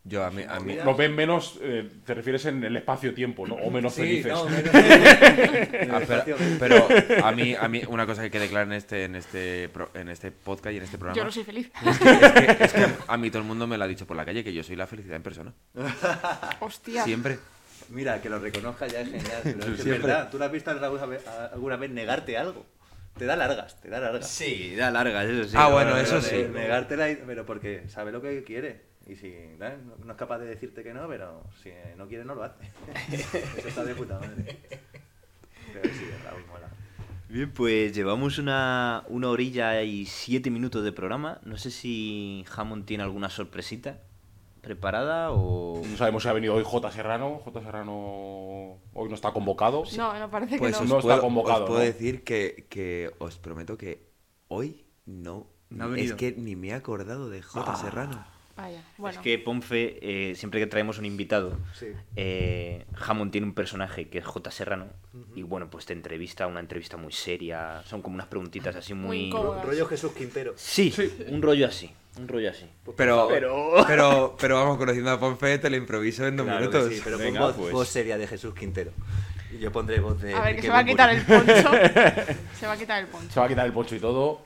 Yo a mí, a mí-. Nos ven menos, eh, te refieres en el espacio-tiempo, ¿no? O menos felices. no, menos <laughs> Ah, pero, pero a mí, a mí una cosa que quede clara en este, en este, pro- en este podcast y en este programa Yo no soy feliz. es, que, es que- es que a mí todo el mundo me lo ha dicho por la calle que yo soy la felicidad en persona. <laughs> Hostia. Siempre. Mira, que lo reconozca ya es genial. Pero <laughs> es que es Siempre. verdad, ¿tú lo has visto alguna vez, alguna vez negarte algo? Te da largas, te da largas. Sí, da largas, eso sí. Ah, bueno, Pero eso sí. Negártela, y- pero porque sabe lo que quiere. Y si ¿no? no es capaz de decirte que no, pero si no quiere, no lo hace. <laughs> Eso está de puta madre. Pero sí, Raúl mola. Bien, pues llevamos una, una orilla y siete minutos de programa. No sé si Hammond tiene alguna sorpresita preparada o... No sabemos si ha venido hoy J. Serrano. J. Serrano hoy no está convocado. No, no parece Pues que os no. no está puedo, convocado, os puedo ¿no? decir que, que os prometo que hoy no, No ha es que ni me he acordado de J. Serrano. Vaya, bueno. Es que Ponfe, eh, siempre que traemos un invitado, Sí. eh, Hammond tiene un personaje que es J. Serrano y bueno, pues te entrevista, una entrevista muy seria, son como unas preguntitas así Muy muy... incómodas. Rollo Jesús Quintero. sí, un rollo así, un rollo así. Pero, Pero- <laughs> pero, pero, vamos, conociendo a Ponfe, te lo improviso en dos Claro que minutos. sí, pero Venga, con voz, pues. voz seria de Jesús Quintero. Y yo pondré voz de. A ver, que <laughs> se va a quitar el poncho. Se va a quitar el poncho. Se va a quitar el pocho y todo.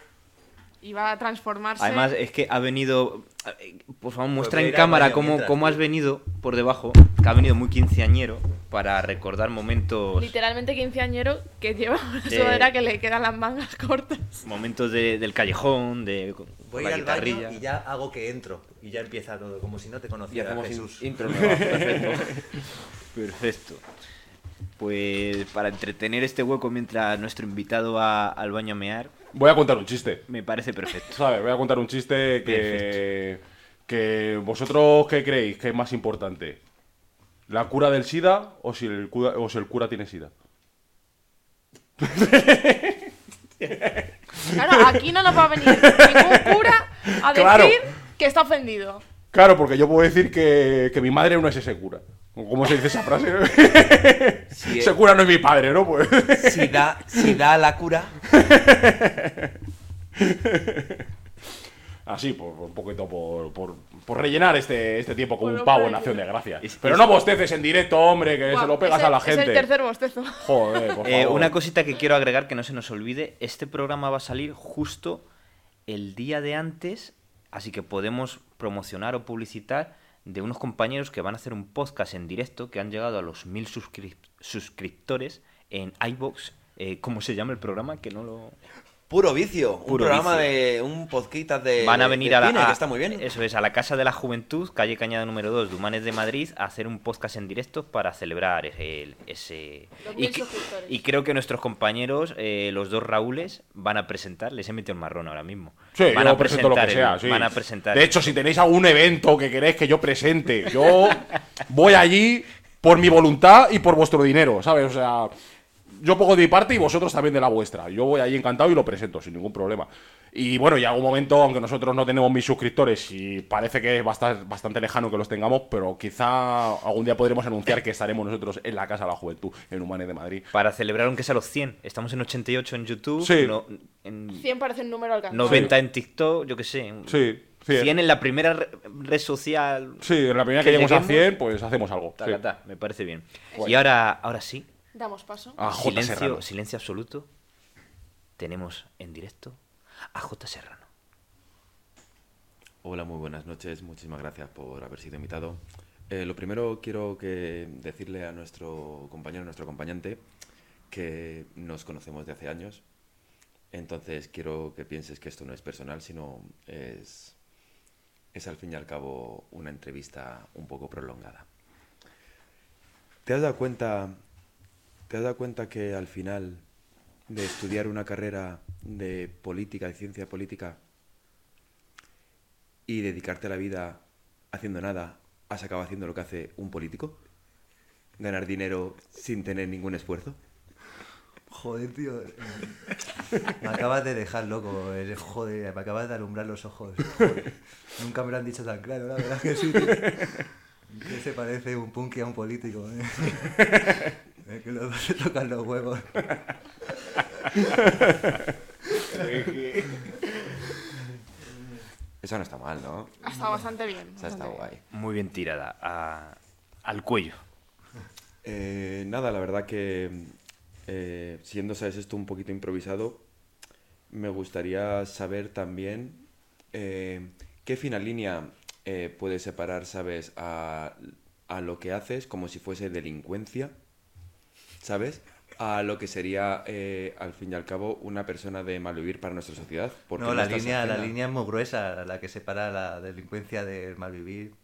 Y va a transformarse. Además, es que ha venido. eh, Por favor, muestra a en cámara baño cómo, mientras, cómo has venido por debajo. Que ha venido muy quinceañero para recordar momentos. Literalmente quinceañero que lleva una De- sudadera que le quedan las mangas cortas. Momentos de- del callejón, de. Voy la al baño guitarrilla. y ya hago que entro. Y ya empieza todo, como si no te conociera Jesús. in- intro <laughs> nueva. Perfecto. Perfecto. Pues para entretener este hueco mientras nuestro invitado va al baño a mear, Voy a contar un chiste. me parece perfecto. ¿Sabes? Voy a contar un chiste que. que vosotros qué creéis que es más importante. ¿La cura del SIDA o si el cura, o si el cura tiene SIDA? Claro, aquí no nos va a venir ningún cura a decir Claro. que está ofendido. Claro, porque yo puedo decir que, que mi madre no es ese cura. ¿Cómo se dice esa frase? <laughs> Si, <laughs> Ese cura no es mi padre, ¿no? Pues. si da, si da la cura, <laughs> Así, por, por un poquito por, por, por rellenar este, este tiempo con un pavo en acción de gracias. Es- Pero es- no bosteces en directo, hombre, que Buah, se lo pegas a la el- gente. Es el tercer bostezo. Joder, por Eh, favor. una cosita que quiero agregar que no se nos olvide, este programa va a salir justo el día de antes, así que podemos promocionar o publicitar de unos compañeros que van a hacer un podcast en directo que han llegado a los mil suscrip- suscriptores en iBox. ¿Cómo se llama el programa? Que no lo... puro vicio. un Puro programa vicio. de un podcast de. Van a venir de a la cine, a- que está muy bien. Eso es, a la Casa de la Juventud, calle Cañada número 2, Dumanes de Madrid, a hacer un podcast en directo para celebrar el- ese... Los Y, que- y creo que nuestros compañeros, eh, los dos Raúles, van a presentar, les he metido el marrón ahora mismo. Sí, van yo a presento lo que presentar sea, el- sí. Van a presentar De hecho, si tenéis algún evento que queréis que yo presente, yo voy allí por mi voluntad y por vuestro dinero, ¿sabes? O sea, yo pongo de mi parte y vosotros también de la vuestra. Yo voy allí encantado y lo presento sin ningún problema. Y bueno, ya algún momento, aunque nosotros no tenemos mil suscriptores y parece que es bastante, bastante lejano que los tengamos, pero quizá algún día podremos anunciar que estaremos nosotros en la Casa de la Juventud, en Humanes de Madrid. para celebrar aunque sea los 100. Estamos en 88 en YouTube, Sí. no- en 100 parece un número alcanzado. 90 en TikTok, yo qué sé. Sí, sí. 100 en la primera re- red social. Sí, en la primera que, Que lleguemos a lleguemos. 100, pues hacemos algo. ta, me parece bien. Y ahora, ahora sí, Damos paso. A J. silencio, Serrano. silencio absoluto. Tenemos en directo a J. Serrano. Hola, muy buenas noches. Muchísimas gracias por haber sido invitado. Eh, lo primero quiero que decirle a nuestro compañero, nuestro acompañante, que nos conocemos de hace años. Entonces quiero que pienses que esto no es personal, sino es, es al fin y al cabo una entrevista un poco prolongada. ¿Te has dado cuenta, te has dado cuenta que al final de estudiar una carrera de política, de ciencia política, y dedicarte la vida haciendo nada, has acabado haciendo lo que hace un político? Ganar dinero sin tener ningún esfuerzo. Joder, tío. Me acabas de dejar loco. Joder, me acabas de alumbrar los ojos. Nunca me lo han dicho tan claro, la verdad que sí. Que se parece un punky a un político. ¿eh? Es que los dos se tocan los huevos. Eso no está mal, ¿no? Ha estado bastante bien. Esa está guay. Muy bien tirada. a- al cuello. Eh, nada, la verdad que eh, siendo, sabes, esto un poquito improvisado, me gustaría saber también eh, qué fina línea eh, puede separar, sabes, a, a lo que haces como si fuese delincuencia, ¿sabes? A lo que sería, eh, al fin y al cabo, una persona de malvivir para nuestra sociedad. porque No, la línea, la línea es muy gruesa. La que separa la delincuencia del malvivir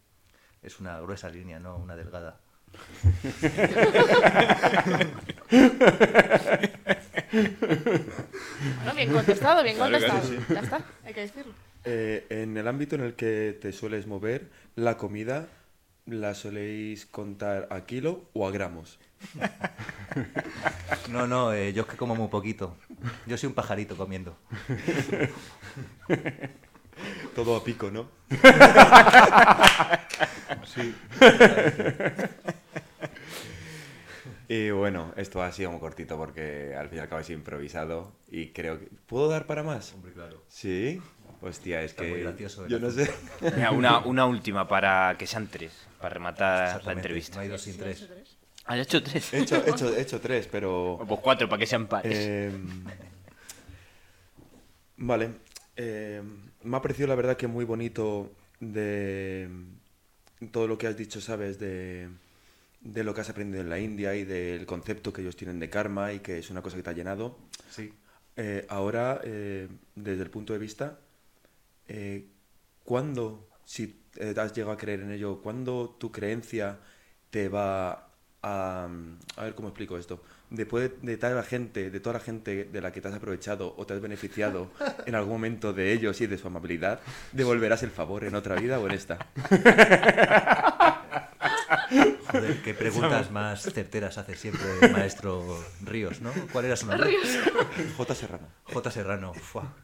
es una gruesa línea, no una delgada. <laughs> Bueno, bien contestado, bien contestado. Ya está, hay que decirlo. Eh, en el ámbito en el que te sueles mover, la comida la soléis contar a kilo o a gramos. No, no, eh, yo es que como muy poquito. Yo soy un pajarito comiendo. Todo a pico, ¿no? Sí. Y bueno, esto ha sido muy cortito porque al fin y al cabo es improvisado y creo que... ¿Puedo dar para más? Hombre, claro. Sí. Hostia, es Está que... muy gracioso, yo no sé. Una, una última para que sean tres, para rematar la entrevista. No hay dos sin tres. ¿Has hecho tres? He hecho, he hecho, he hecho tres, pero... Pues cuatro, para que sean pares. Em, vale. em, me ha parecido la verdad que muy bonito de todo lo que has dicho, ¿sabes? De, de lo que has aprendido en la India y del concepto que ellos tienen de karma y que es una cosa que te ha llenado. Sí. Eh, ahora, eh, desde el punto de vista, eh, ¿cuándo, si eh, has llegado a creer en ello, cuándo tu creencia te va a... A ver cómo explico esto. Después de, de toda la gente, de toda la gente de la que te has aprovechado o te has beneficiado <laughs> en algún momento de ellos y de su amabilidad, ¿devolverás el favor en otra vida o en esta? <laughs> Joder, qué preguntas más certeras hace siempre el maestro Ríos, ¿no? ¿Cuál era su nombre? <laughs> J. Serrano. J. Serrano. Fua.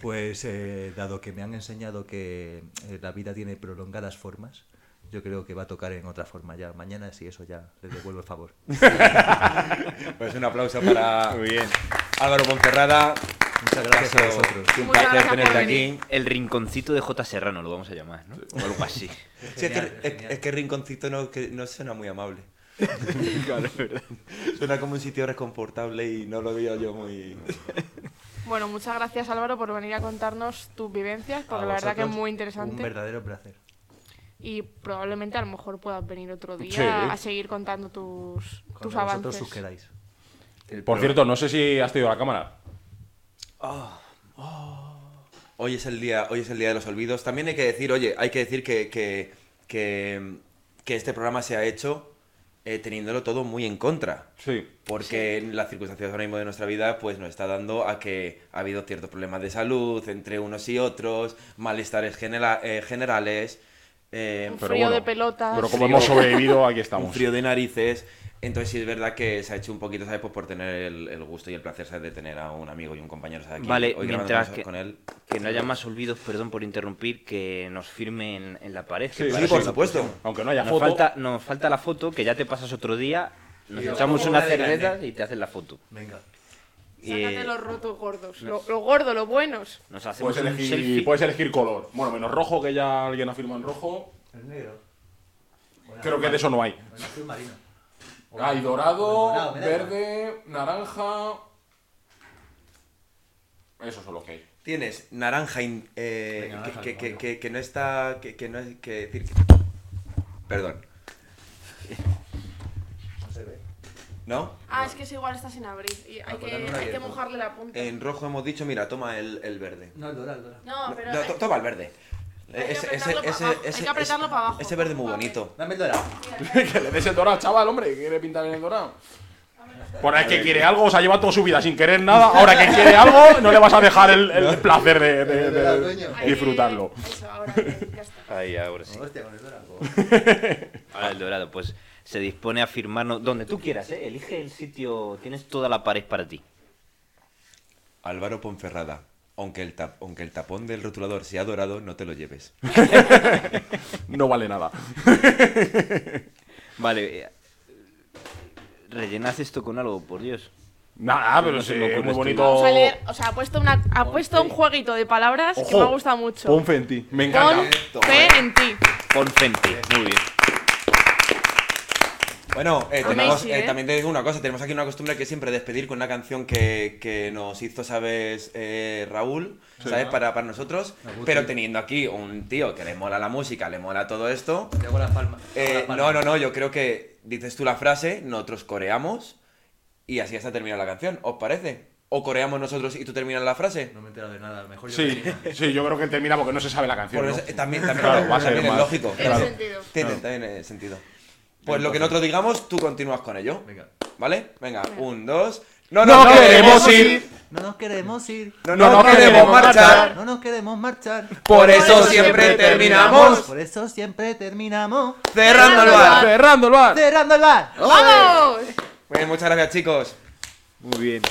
Pues eh, dado que me han enseñado que eh, la vida tiene prolongadas formas, yo creo que va a tocar en otra forma ya. Mañana, si eso ya, les devuelvo el favor. <laughs> Pues un aplauso para Muy bien. Álvaro Ponferrada. Muchas gracias a vosotros. Un placer tenerte aquí. El rinconcito de J. Serrano lo vamos a llamar, ¿no? O algo así. Sí, es, que, es- que Rinconcito no, que no suena muy amable. <laughs> claro, es verdad. Suena como un sitio reconfortable y no lo veo yo muy... Bueno, muchas gracias Álvaro por venir a contarnos tus vivencias, porque A la verdad que es muy Un interesante. verdadero placer. Y probablemente a lo mejor puedas venir otro día Sí. a seguir contando tus, Cuando tus vosotros avances. queráis. Por cierto, no sé si has tenido la cámara. Hoy es el día, hoy es el día de los olvidos. También hay que decir, oye, hay que decir que, que, que, que este programa se ha hecho eh, teniéndolo todo muy en contra. Sí. Porque en las circunstancias ahora mismo de nuestra vida, pues nos está dando a que ha habido ciertos problemas de salud entre unos y otros, malestares genera- eh, generales, eh, Un Pero frío bueno, de pelotas. Pero como hemos sobrevivido, aquí un estamos. frío de narices. Entonces sí es verdad que se ha hecho un poquito, ¿sabes? Pues por tener el, el gusto y el placer, ¿sabes? De tener a un amigo y un compañero, ¿sabes? Aquí, Vale, hoy mientras que- con él. Que no haya más olvidos, perdón por interrumpir, que nos firmen en la pared. Sí, por supuesto. Aunque no haya Nos foto. falta, nos falta la foto, que ya te pasas otro día, nos echamos una cerveza y te hacen la foto. Venga. Sácate eh, los rotos gordos. Lo, lo gordo, lo buenos. nos hacemos Puedes un elegir, puedes elegir color. Bueno, menos rojo, que ya alguien ha firmado en rojo. El negro. Bueno, Creo que de eso no hay. bueno, azul marino. Hay dorado, verde, naranja. Esos son los que hay. Tienes naranja, in- eh, Venga, naranja, que, que, naranja. que, que no está. Que, que no es. Que decir que- Perdón. No ve. ¿No? Ah, es que es igual está sin abrir. Y hay, pues que, dame un hay que mojarle la punta. En rojo hemos dicho, mira, toma el, el verde. No, el dorado, el dorado. No, pero. No, to- toma el verde. Hay que Ese, apretarlo ese, ese, abajo, hay ese, que apretarlo ese- pa' abajo. ese verde muy bonito. Dame el dorado. <laughs> que le des el dorado, chaval, hombre. ¿Quiere pintar en el dorado? Por ahí que quiere algo, se ha llevado toda su vida sin querer nada. Ahora que quiere algo, no le vas a dejar el, el placer de, de- de. Hay que- disfrutarlo. Eso, ahora ya está. Ahí, ahora sí. Hostia, con el dorado. Ahora el dorado, pues se dispone a firmarnos donde tú quieras, ¿eh? Elige el sitio, tienes toda la pared para ti. Álvaro Ponferrada. Aunque el, tap- aunque el tapón del rotulador sea dorado, no te lo lleves. <laughs> No vale nada. <laughs> Vale, eh, rellenad esto con algo, por Dios. Nada, pero No sí, muy bonito. Vamos a leer, o sea, ha puesto, una, ha puesto un jueguito de palabras que me ha gustado mucho. Pon fe en ti. Me encanta. Pon fe en ti. Pon Fenty, muy bien. Bueno, eh, tenemos, eh, ¿eh? también te digo una cosa, tenemos aquí una costumbre que es siempre despedir con una canción que, que nos hizo, ¿sabes? Eh, Raúl, ¿sabes? Para, para nosotros, pero teniendo aquí un tío que le mola la música, le mola todo esto. Te hago las palmas. eh, las no, no, no, yo creo que dices tú la frase, nosotros coreamos y así hasta termina la canción, ¿os parece? ¿O coreamos nosotros y tú terminas la frase? No me he enterado de nada. Mejor yo Sí, tenía- sí, yo creo que él termina porque no se sabe la canción. Por ¿no? eso- también, también, Claro, va a ser también es más- lógico. Tiene Claro. sentido. Tiene también sentido. Pues lo que nosotros digamos, tú continúas con ello. Venga. ¿Vale? Venga, un, dos. ¡No, No nos queremos ir. No nos queremos ir. ¡No, No nos nos queremos queremos marchar! No nos queremos marchar. Por eso siempre terminamos Por eso siempre terminamos cerrando el bar. Cerrando el bar. cerrando el bar. ¡Vamos! Bien, muchas gracias, chicos. Muy bien.